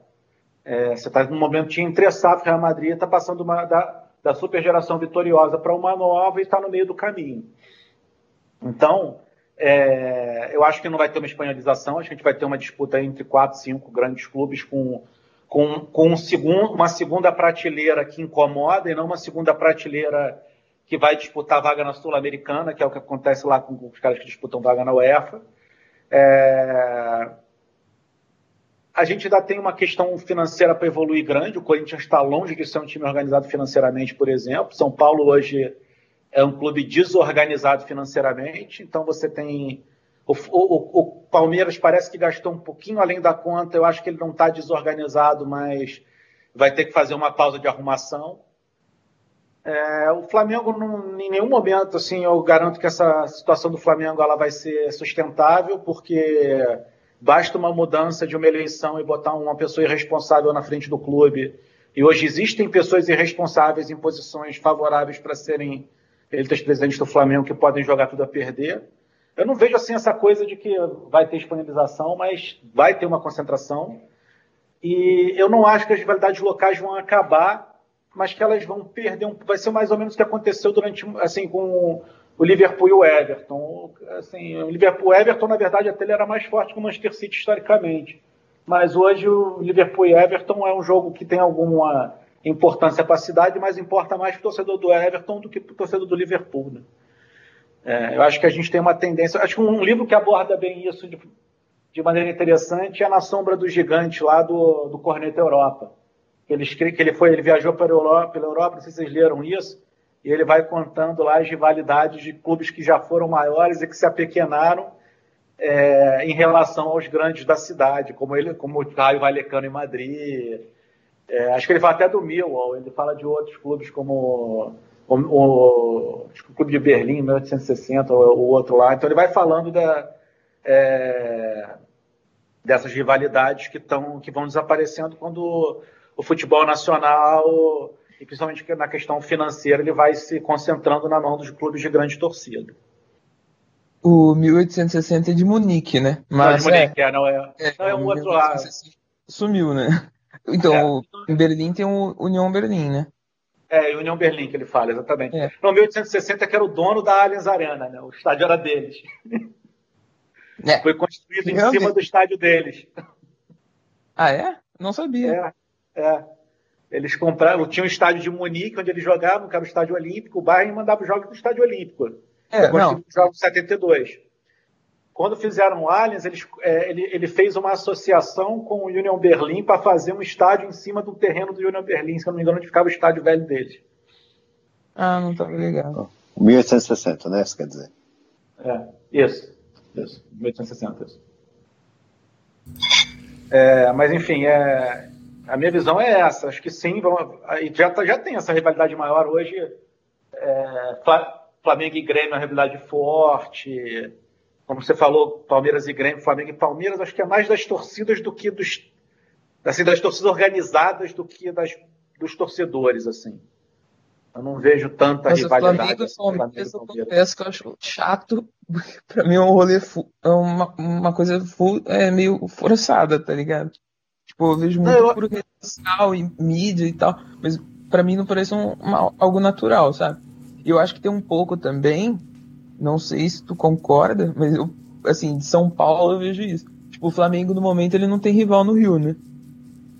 É, você está num momento de entre o Real Madrid está passando uma, da, da super geração vitoriosa para uma nova e está no meio do caminho. Então, é, eu acho que não vai ter uma espanholização, acho que a gente vai ter uma disputa entre quatro, cinco grandes clubes com, com, com um segundo, uma segunda prateleira que incomoda e não uma segunda prateleira que vai disputar vaga na Sul-Americana, que é o que acontece lá com os caras que disputam vaga na UEFA. É, a gente ainda tem uma questão financeira para evoluir grande. O Corinthians está longe de ser um time organizado financeiramente, por exemplo. São Paulo hoje é um clube desorganizado financeiramente. Então você tem. O, o, o Palmeiras parece que gastou um pouquinho além da conta. Eu acho que ele não está desorganizado, mas vai ter que fazer uma pausa de arrumação. É, o Flamengo, não, em nenhum momento, assim, eu garanto que essa situação do Flamengo ela vai ser sustentável, porque basta uma mudança de uma eleição e botar uma pessoa irresponsável na frente do clube. E hoje existem pessoas irresponsáveis em posições favoráveis para serem eleitas presidentes do Flamengo que podem jogar tudo a perder. Eu não vejo assim essa coisa de que vai ter disponibilização, mas vai ter uma concentração. E eu não acho que as rivalidades locais vão acabar mas que elas vão perder um, vai ser mais ou menos o que aconteceu durante assim com o Liverpool e o Everton. Assim, o Liverpool e Everton, na verdade, até ele era mais forte que o Manchester City historicamente. Mas hoje o Liverpool e Everton é um jogo que tem alguma importância para a cidade, mas importa mais para o torcedor do Everton do que para o torcedor do Liverpool. Né? É, eu acho que a gente tem uma tendência. Acho que um livro que aborda bem isso de, de maneira interessante é Na Sombra do Gigante, lá do, do Corneta Europa ele, que ele foi, ele viajou pela Europa, pela Europa, não sei se vocês leram isso, e ele vai contando lá as rivalidades de clubes que já foram maiores e que se apequenaram é, em relação aos grandes da cidade, como ele, como o Caio Valecano em Madrid. É, acho que ele fala até do Millwall, ele fala de outros clubes como o, o, o Clube de Berlim, 1860, o, o outro lá. Então ele vai falando da, é, dessas rivalidades que, tão, que vão desaparecendo quando o futebol nacional, e principalmente na questão financeira, ele vai se concentrando na mão dos clubes de grande torcida. O 1860 é de Munique, né? Mas não, de Munique, é, é, não é, é, não é um outro lado. Sumiu, né? Então, é. em Berlim tem o União Berlim, né? É, União Berlim que ele fala, exatamente. É. No 1860 que era o dono da Allianz Arena, né? O estádio era deles. É. Foi construído em cima do estádio deles. Ah, é? Não sabia. É. É. Eles compraram, tinha um estádio de Munique, onde eles jogavam, que era o estádio olímpico, o Bayern mandava os jogos do estádio olímpico. É, não. jogos 72. Quando fizeram o Allianz, eles, é, ele, ele, fez uma associação com o Union Berlin para fazer um estádio em cima do terreno do Union Berlin, se não me engano, onde ficava o estádio velho deles. Ah, não estava ligado. 1860, né? Isso quer dizer. É, isso. Isso, 1860. Isso. É, mas enfim, é, a minha visão é essa. Acho que sim, vão, já, tá, já tem essa rivalidade maior hoje. É, Flamengo e Grêmio é uma rivalidade forte. Como você falou, Palmeiras e Grêmio, Flamengo e Palmeiras, acho que é mais das torcidas do que dos. Assim, das torcidas organizadas do que das, dos torcedores, assim. Eu não vejo tanta Mas rivalidade. Flamengo, assim, Palmeiras, eu confesso que eu acho chato, pra mim é um rolê é uma, uma coisa é meio forçada, tá ligado? Tipo, eu vejo muito eu... por rede social e mídia e tal, mas para mim não parece um, uma, algo natural, sabe? Eu acho que tem um pouco também, não sei se tu concorda, mas eu, assim, de São Paulo eu vejo isso. Tipo, o Flamengo no momento ele não tem rival no Rio, né?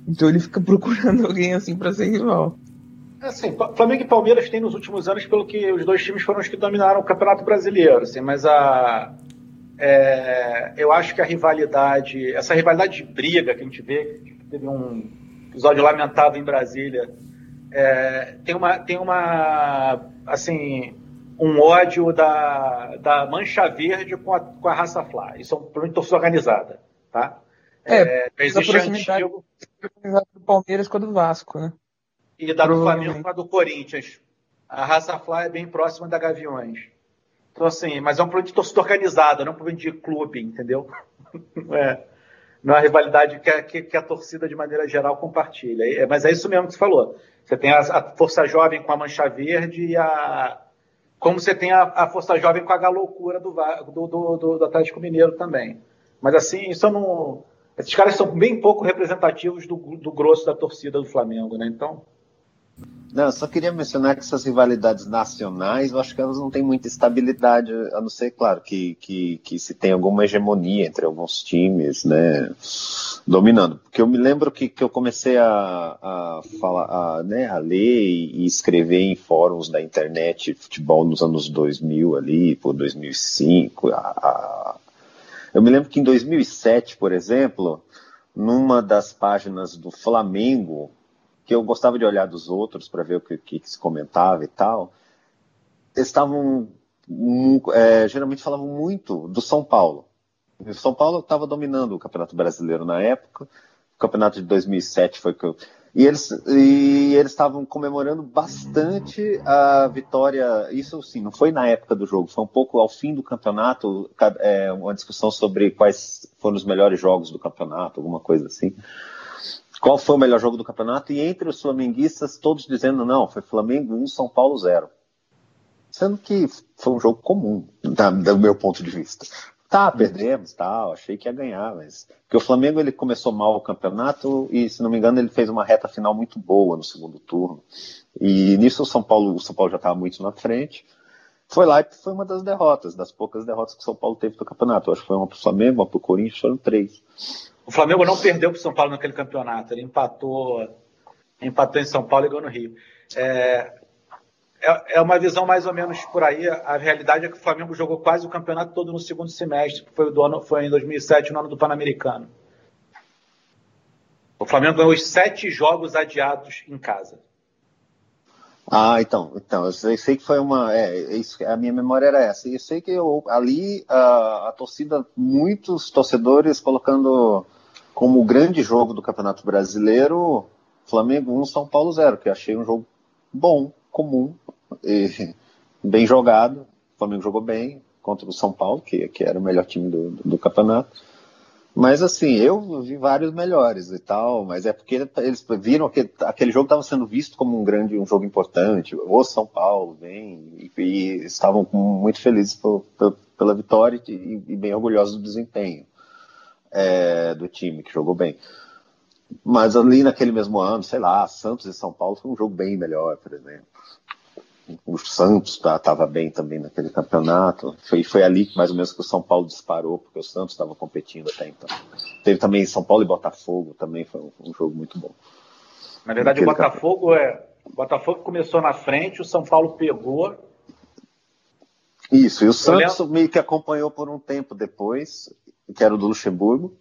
Então ele fica procurando alguém assim para ser rival. Assim, Flamengo e Palmeiras têm nos últimos anos, pelo que os dois times foram os que dominaram o Campeonato Brasileiro, assim, mas a, é, eu acho que a rivalidade, essa rivalidade de briga que a gente vê, teve um episódio lamentável em Brasília, é, tem uma, tem uma, assim, um ódio da, da Mancha Verde com a, com a raça Flá. Isso é um problema de torcida organizada, tá? É, é existe antigo... do Palmeiras com a do Vasco, né? E da do Flamengo com a do Corinthians. A raça Flá é bem próxima da Gaviões. Então, assim, mas é um problema de torcida organizada, não é um problema de clube, entendeu? Não é, não é uma rivalidade que a, que, que a torcida, de maneira geral, compartilha. É, mas é isso mesmo que você falou. Você tem a, a Força Jovem com a Mancha Verde e a. Como você tem a, a Força Jovem com a galoucura do, do, do, do, do Atlético Mineiro também. Mas, assim, isso não. Esses caras são bem pouco representativos do, do grosso da torcida do Flamengo, né? Então. Não, eu só queria mencionar que essas rivalidades nacionais, eu acho que elas não têm muita estabilidade, a não ser, claro, que, que, que se tem alguma hegemonia entre alguns times, né, dominando. Porque eu me lembro que, que eu comecei a, a falar, a, né, a ler e, escrever em fóruns da internet futebol nos anos 2000 ali, por 2005. A, a... Eu me lembro que em 2007, por exemplo, numa das páginas do Flamengo, que eu gostava de olhar dos outros para ver o que, que, se comentava e tal, eles estavam. É, geralmente falavam muito do São Paulo. O São Paulo estava dominando o Campeonato Brasileiro na época. O campeonato de 2007 foi que eu, e eles e eles estavam comemorando bastante a vitória. Isso sim, não foi na época do jogo, foi um pouco ao fim do campeonato, é, uma discussão sobre quais foram os melhores jogos do campeonato, alguma coisa assim. Qual foi o melhor jogo do campeonato? E entre os flamenguistas, todos dizendo não, foi Flamengo 1, São Paulo 0. Sendo que foi um jogo comum, da, do meu ponto de vista. Tá, perdemos, tal, achei que ia ganhar, mas porque o Flamengo ele começou mal o campeonato e se não me engano ele fez uma reta final muito boa no segundo turno. E nisso o São Paulo, o São Paulo já estava muito na frente. Foi lá e foi uma das derrotas, das poucas derrotas que o São Paulo teve no campeonato. Eu acho que foi uma para o Flamengo, uma para o Corinthians, foram três. O Flamengo não perdeu para o São Paulo naquele campeonato, ele empatou, empatou em São Paulo e ganhou no Rio. É, é, é uma visão mais ou menos por aí. A realidade é que o Flamengo jogou quase o campeonato todo no segundo semestre, que foi, do ano, foi em 2007, no ano do Pan-Americano. O Flamengo ganhou os sete jogos adiados em casa. Ah, então, então eu sei, que foi uma. É, é isso, a minha memória era essa. Eu sei que eu, ali a, a torcida, muitos torcedores colocando como o grande jogo do Campeonato Brasileiro Flamengo 1, São Paulo 0, que eu achei um jogo bom, comum, bem jogado. O Flamengo jogou bem contra o São Paulo, que, que era o melhor time do, do, do campeonato. Mas assim, eu vi vários melhores e tal, mas é porque eles viram que aquele jogo estava sendo visto como um grande, um jogo importante. O São Paulo vem e, e estavam muito felizes pela vitória e, e, bem orgulhosos do desempenho é, do time que jogou bem. Mas ali naquele mesmo ano, sei lá, Santos e São Paulo foi um jogo bem melhor, por exemplo o Santos estava tá, bem também naquele campeonato. Foi, foi ali mais ou menos que o São Paulo disparou, porque o Santos estava competindo até então. Teve também São Paulo e Botafogo, também foi um, um jogo muito bom. Na verdade, naquele o Botafogo é. O Botafogo começou na frente, o São Paulo pegou. Isso, e o Santos meio que acompanhou por um tempo depois, que era o do Luxemburgo.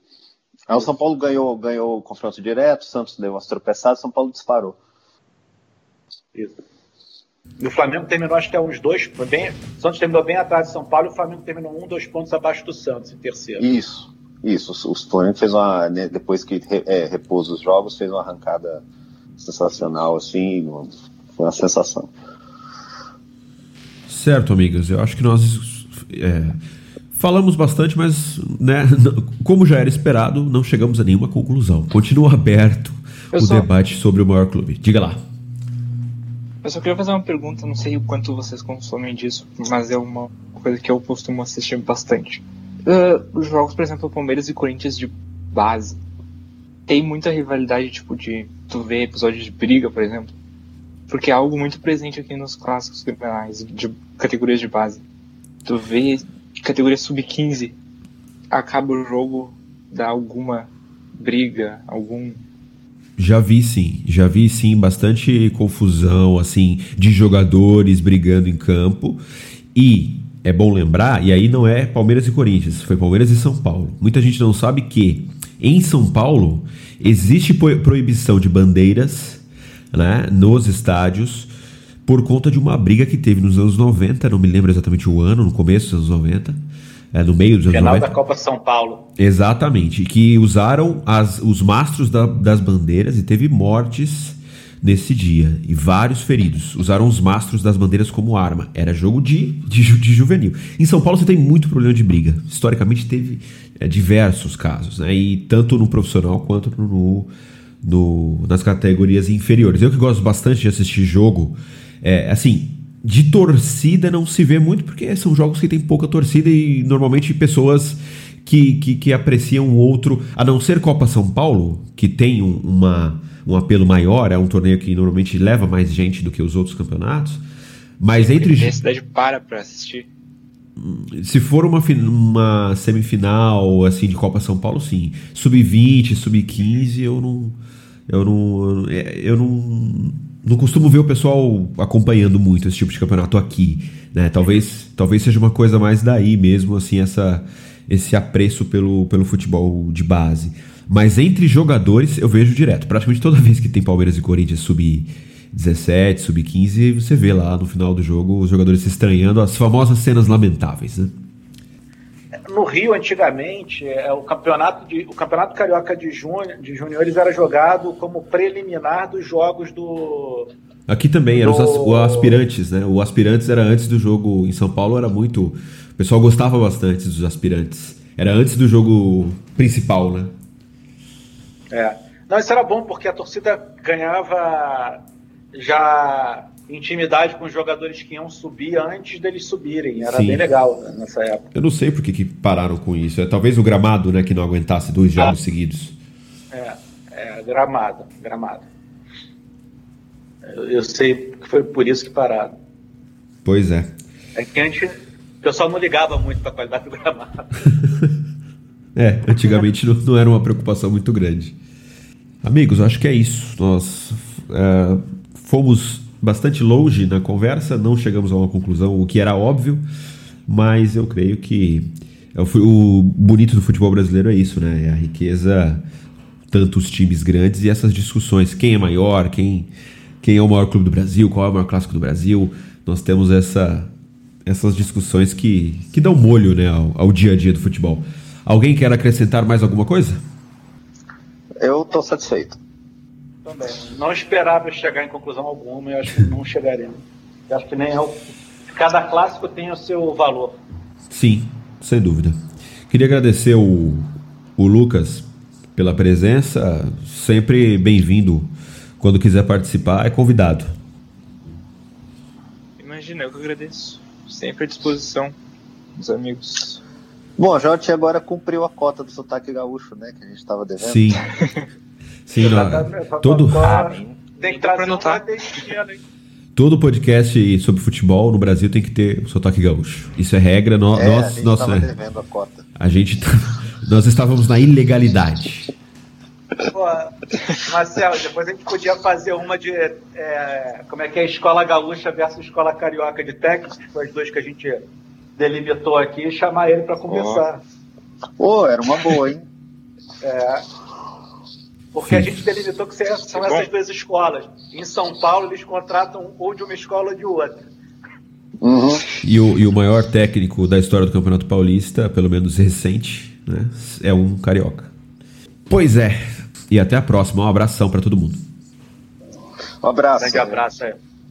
Aí o São Paulo ganhou, ganhou o confronto direto, o Santos deu umas tropeçadas, o São Paulo disparou. Isso. E o Flamengo terminou, acho que é uns dois. Bem, o Santos terminou bem atrás de São Paulo e o Flamengo terminou um, dois pontos abaixo do Santos, em terceiro. Isso, isso. O Flamengo fez uma. Né, depois que é, repôs os jogos, fez uma arrancada sensacional, assim. Foi uma sensação. Certo, amigas. Eu acho que nós. É, falamos bastante, mas, né, como já era esperado, não chegamos a nenhuma conclusão. Continua aberto Eu o só... debate sobre o maior clube. Diga lá. Eu só queria fazer uma pergunta, não sei o quanto vocês consomem disso, mas é uma coisa que eu costumo assistir bastante. Uh, os jogos, por exemplo, Palmeiras e Corinthians de base, tem muita rivalidade, tipo, de tu ver episódios de briga, por exemplo. Porque é algo muito presente aqui nos clássicos criminais, de categorias de base. Tu vê categoria sub-15, acaba o jogo, dá alguma briga, algum já vi sim, já vi sim bastante confusão assim de jogadores brigando em campo e é bom lembrar, e aí não é Palmeiras e Corinthians, foi Palmeiras e São Paulo. Muita gente não sabe que em São Paulo existe proibição de bandeiras né, nos estádios por conta de uma briga que teve nos anos 90, não me lembro exatamente o ano, no começo dos anos 90 é, no meio dos anos Final 90. da Copa São Paulo. Exatamente, que usaram as, os mastros da, das bandeiras e teve mortes nesse dia e vários feridos. Usaram os mastros das bandeiras como arma. Era jogo de, de, de juvenil. Em São Paulo você tem muito problema de briga. Historicamente teve é, diversos casos, né? E tanto no profissional quanto no, no, nas categorias inferiores. Eu que gosto bastante de assistir jogo, é, assim, de torcida não se vê muito, porque são jogos que tem pouca torcida e normalmente pessoas que, que, que apreciam o outro, a não ser Copa São Paulo, que tem um, uma, um apelo maior, é um torneio que normalmente leva mais gente do que os outros campeonatos. Mas entre. A cidade para para assistir. Se for uma, uma semifinal assim de Copa São Paulo, sim. Sub-20, sub-15, eu não. Eu não. Eu não não costumo ver o pessoal acompanhando muito esse tipo de campeonato aqui, né? Talvez, talvez seja uma coisa mais daí mesmo, assim, essa, esse apreço pelo, pelo futebol de base. Mas entre jogadores eu vejo direto. Praticamente toda vez que tem Palmeiras e Corinthians sub 17, sub 15, você vê lá no final do jogo os jogadores se estranhando, as famosas cenas lamentáveis, né? No Rio, antigamente, é, o campeonato, de, o campeonato carioca de, juni, de juniores era jogado como preliminar dos jogos do. Aqui também, eram do... os aspirantes, né? O aspirantes era antes do jogo em São Paulo, era muito. O pessoal gostava bastante dos aspirantes. Era antes do jogo principal, né? É. Não, isso era bom porque a torcida ganhava já intimidade com os jogadores que iam subir antes deles subirem. Era Sim. bem legal né, nessa época. Eu não sei por que, que pararam com isso. É talvez o gramado, né, que não aguentasse dois ah. jogos ah. seguidos. É, é, gramado, gramado. Eu, eu, sei que foi por isso que pararam. Pois é. É que antes o pessoal não ligava muito para a qualidade do gramado. é, antigamente não, não, era uma preocupação muito grande. Amigos, acho que é isso. Nós é, fomos bastante longe na conversa, não chegamos a uma conclusão, o que era óbvio, mas eu creio que é o bonito do futebol brasileiro é isso, né? É a riqueza, tantos times grandes e essas discussões, quem é maior, quem, quem é o maior clube do Brasil, qual é o maior clássico do Brasil. Nós temos essa, essas discussões que, que dão molho né, ao, ao dia a dia do futebol. Alguém quer acrescentar mais alguma coisa? Eu estou satisfeito. Também. Não esperava chegar em conclusão alguma e acho que não chegaremos. acho que nem é o... cada clássico tem o seu valor. Sim, sem dúvida. Queria agradecer o, o Lucas pela presença, sempre bem-vindo. Quando quiser participar, é convidado. Imagina, eu que agradeço. Sempre à disposição, os amigos. Bom, a Jote agora cumpriu a cota do sotaque gaúcho, né? Que a gente estava devendo. Sim. Sim, não, todo. tem que trazer um Todo podcast sobre futebol no Brasil tem que ter o sotaque gaúcho. Isso é regra. No, é, nós, a gente nós, é, devendo a cota. A gente, tá, nós estávamos na ilegalidade. Pô, Marcelo, depois a gente podia fazer uma de. É, como é que é? Escola gaúcha versus escola carioca de técnicos, que foi as duas que a gente delimitou aqui, e chamar ele para conversar. Pô, oh. oh, era uma boa, hein? É. Porque Sim. a gente delimitou que são essas duas escolas. Em São Paulo, eles contratam ou de uma escola ou de outra. Uhum. E, o, e o maior técnico da história do Campeonato Paulista, pelo menos recente, né, é um carioca. Pois é. E até a próxima. Um abração para todo mundo. Um abraço. Grande abraço. É.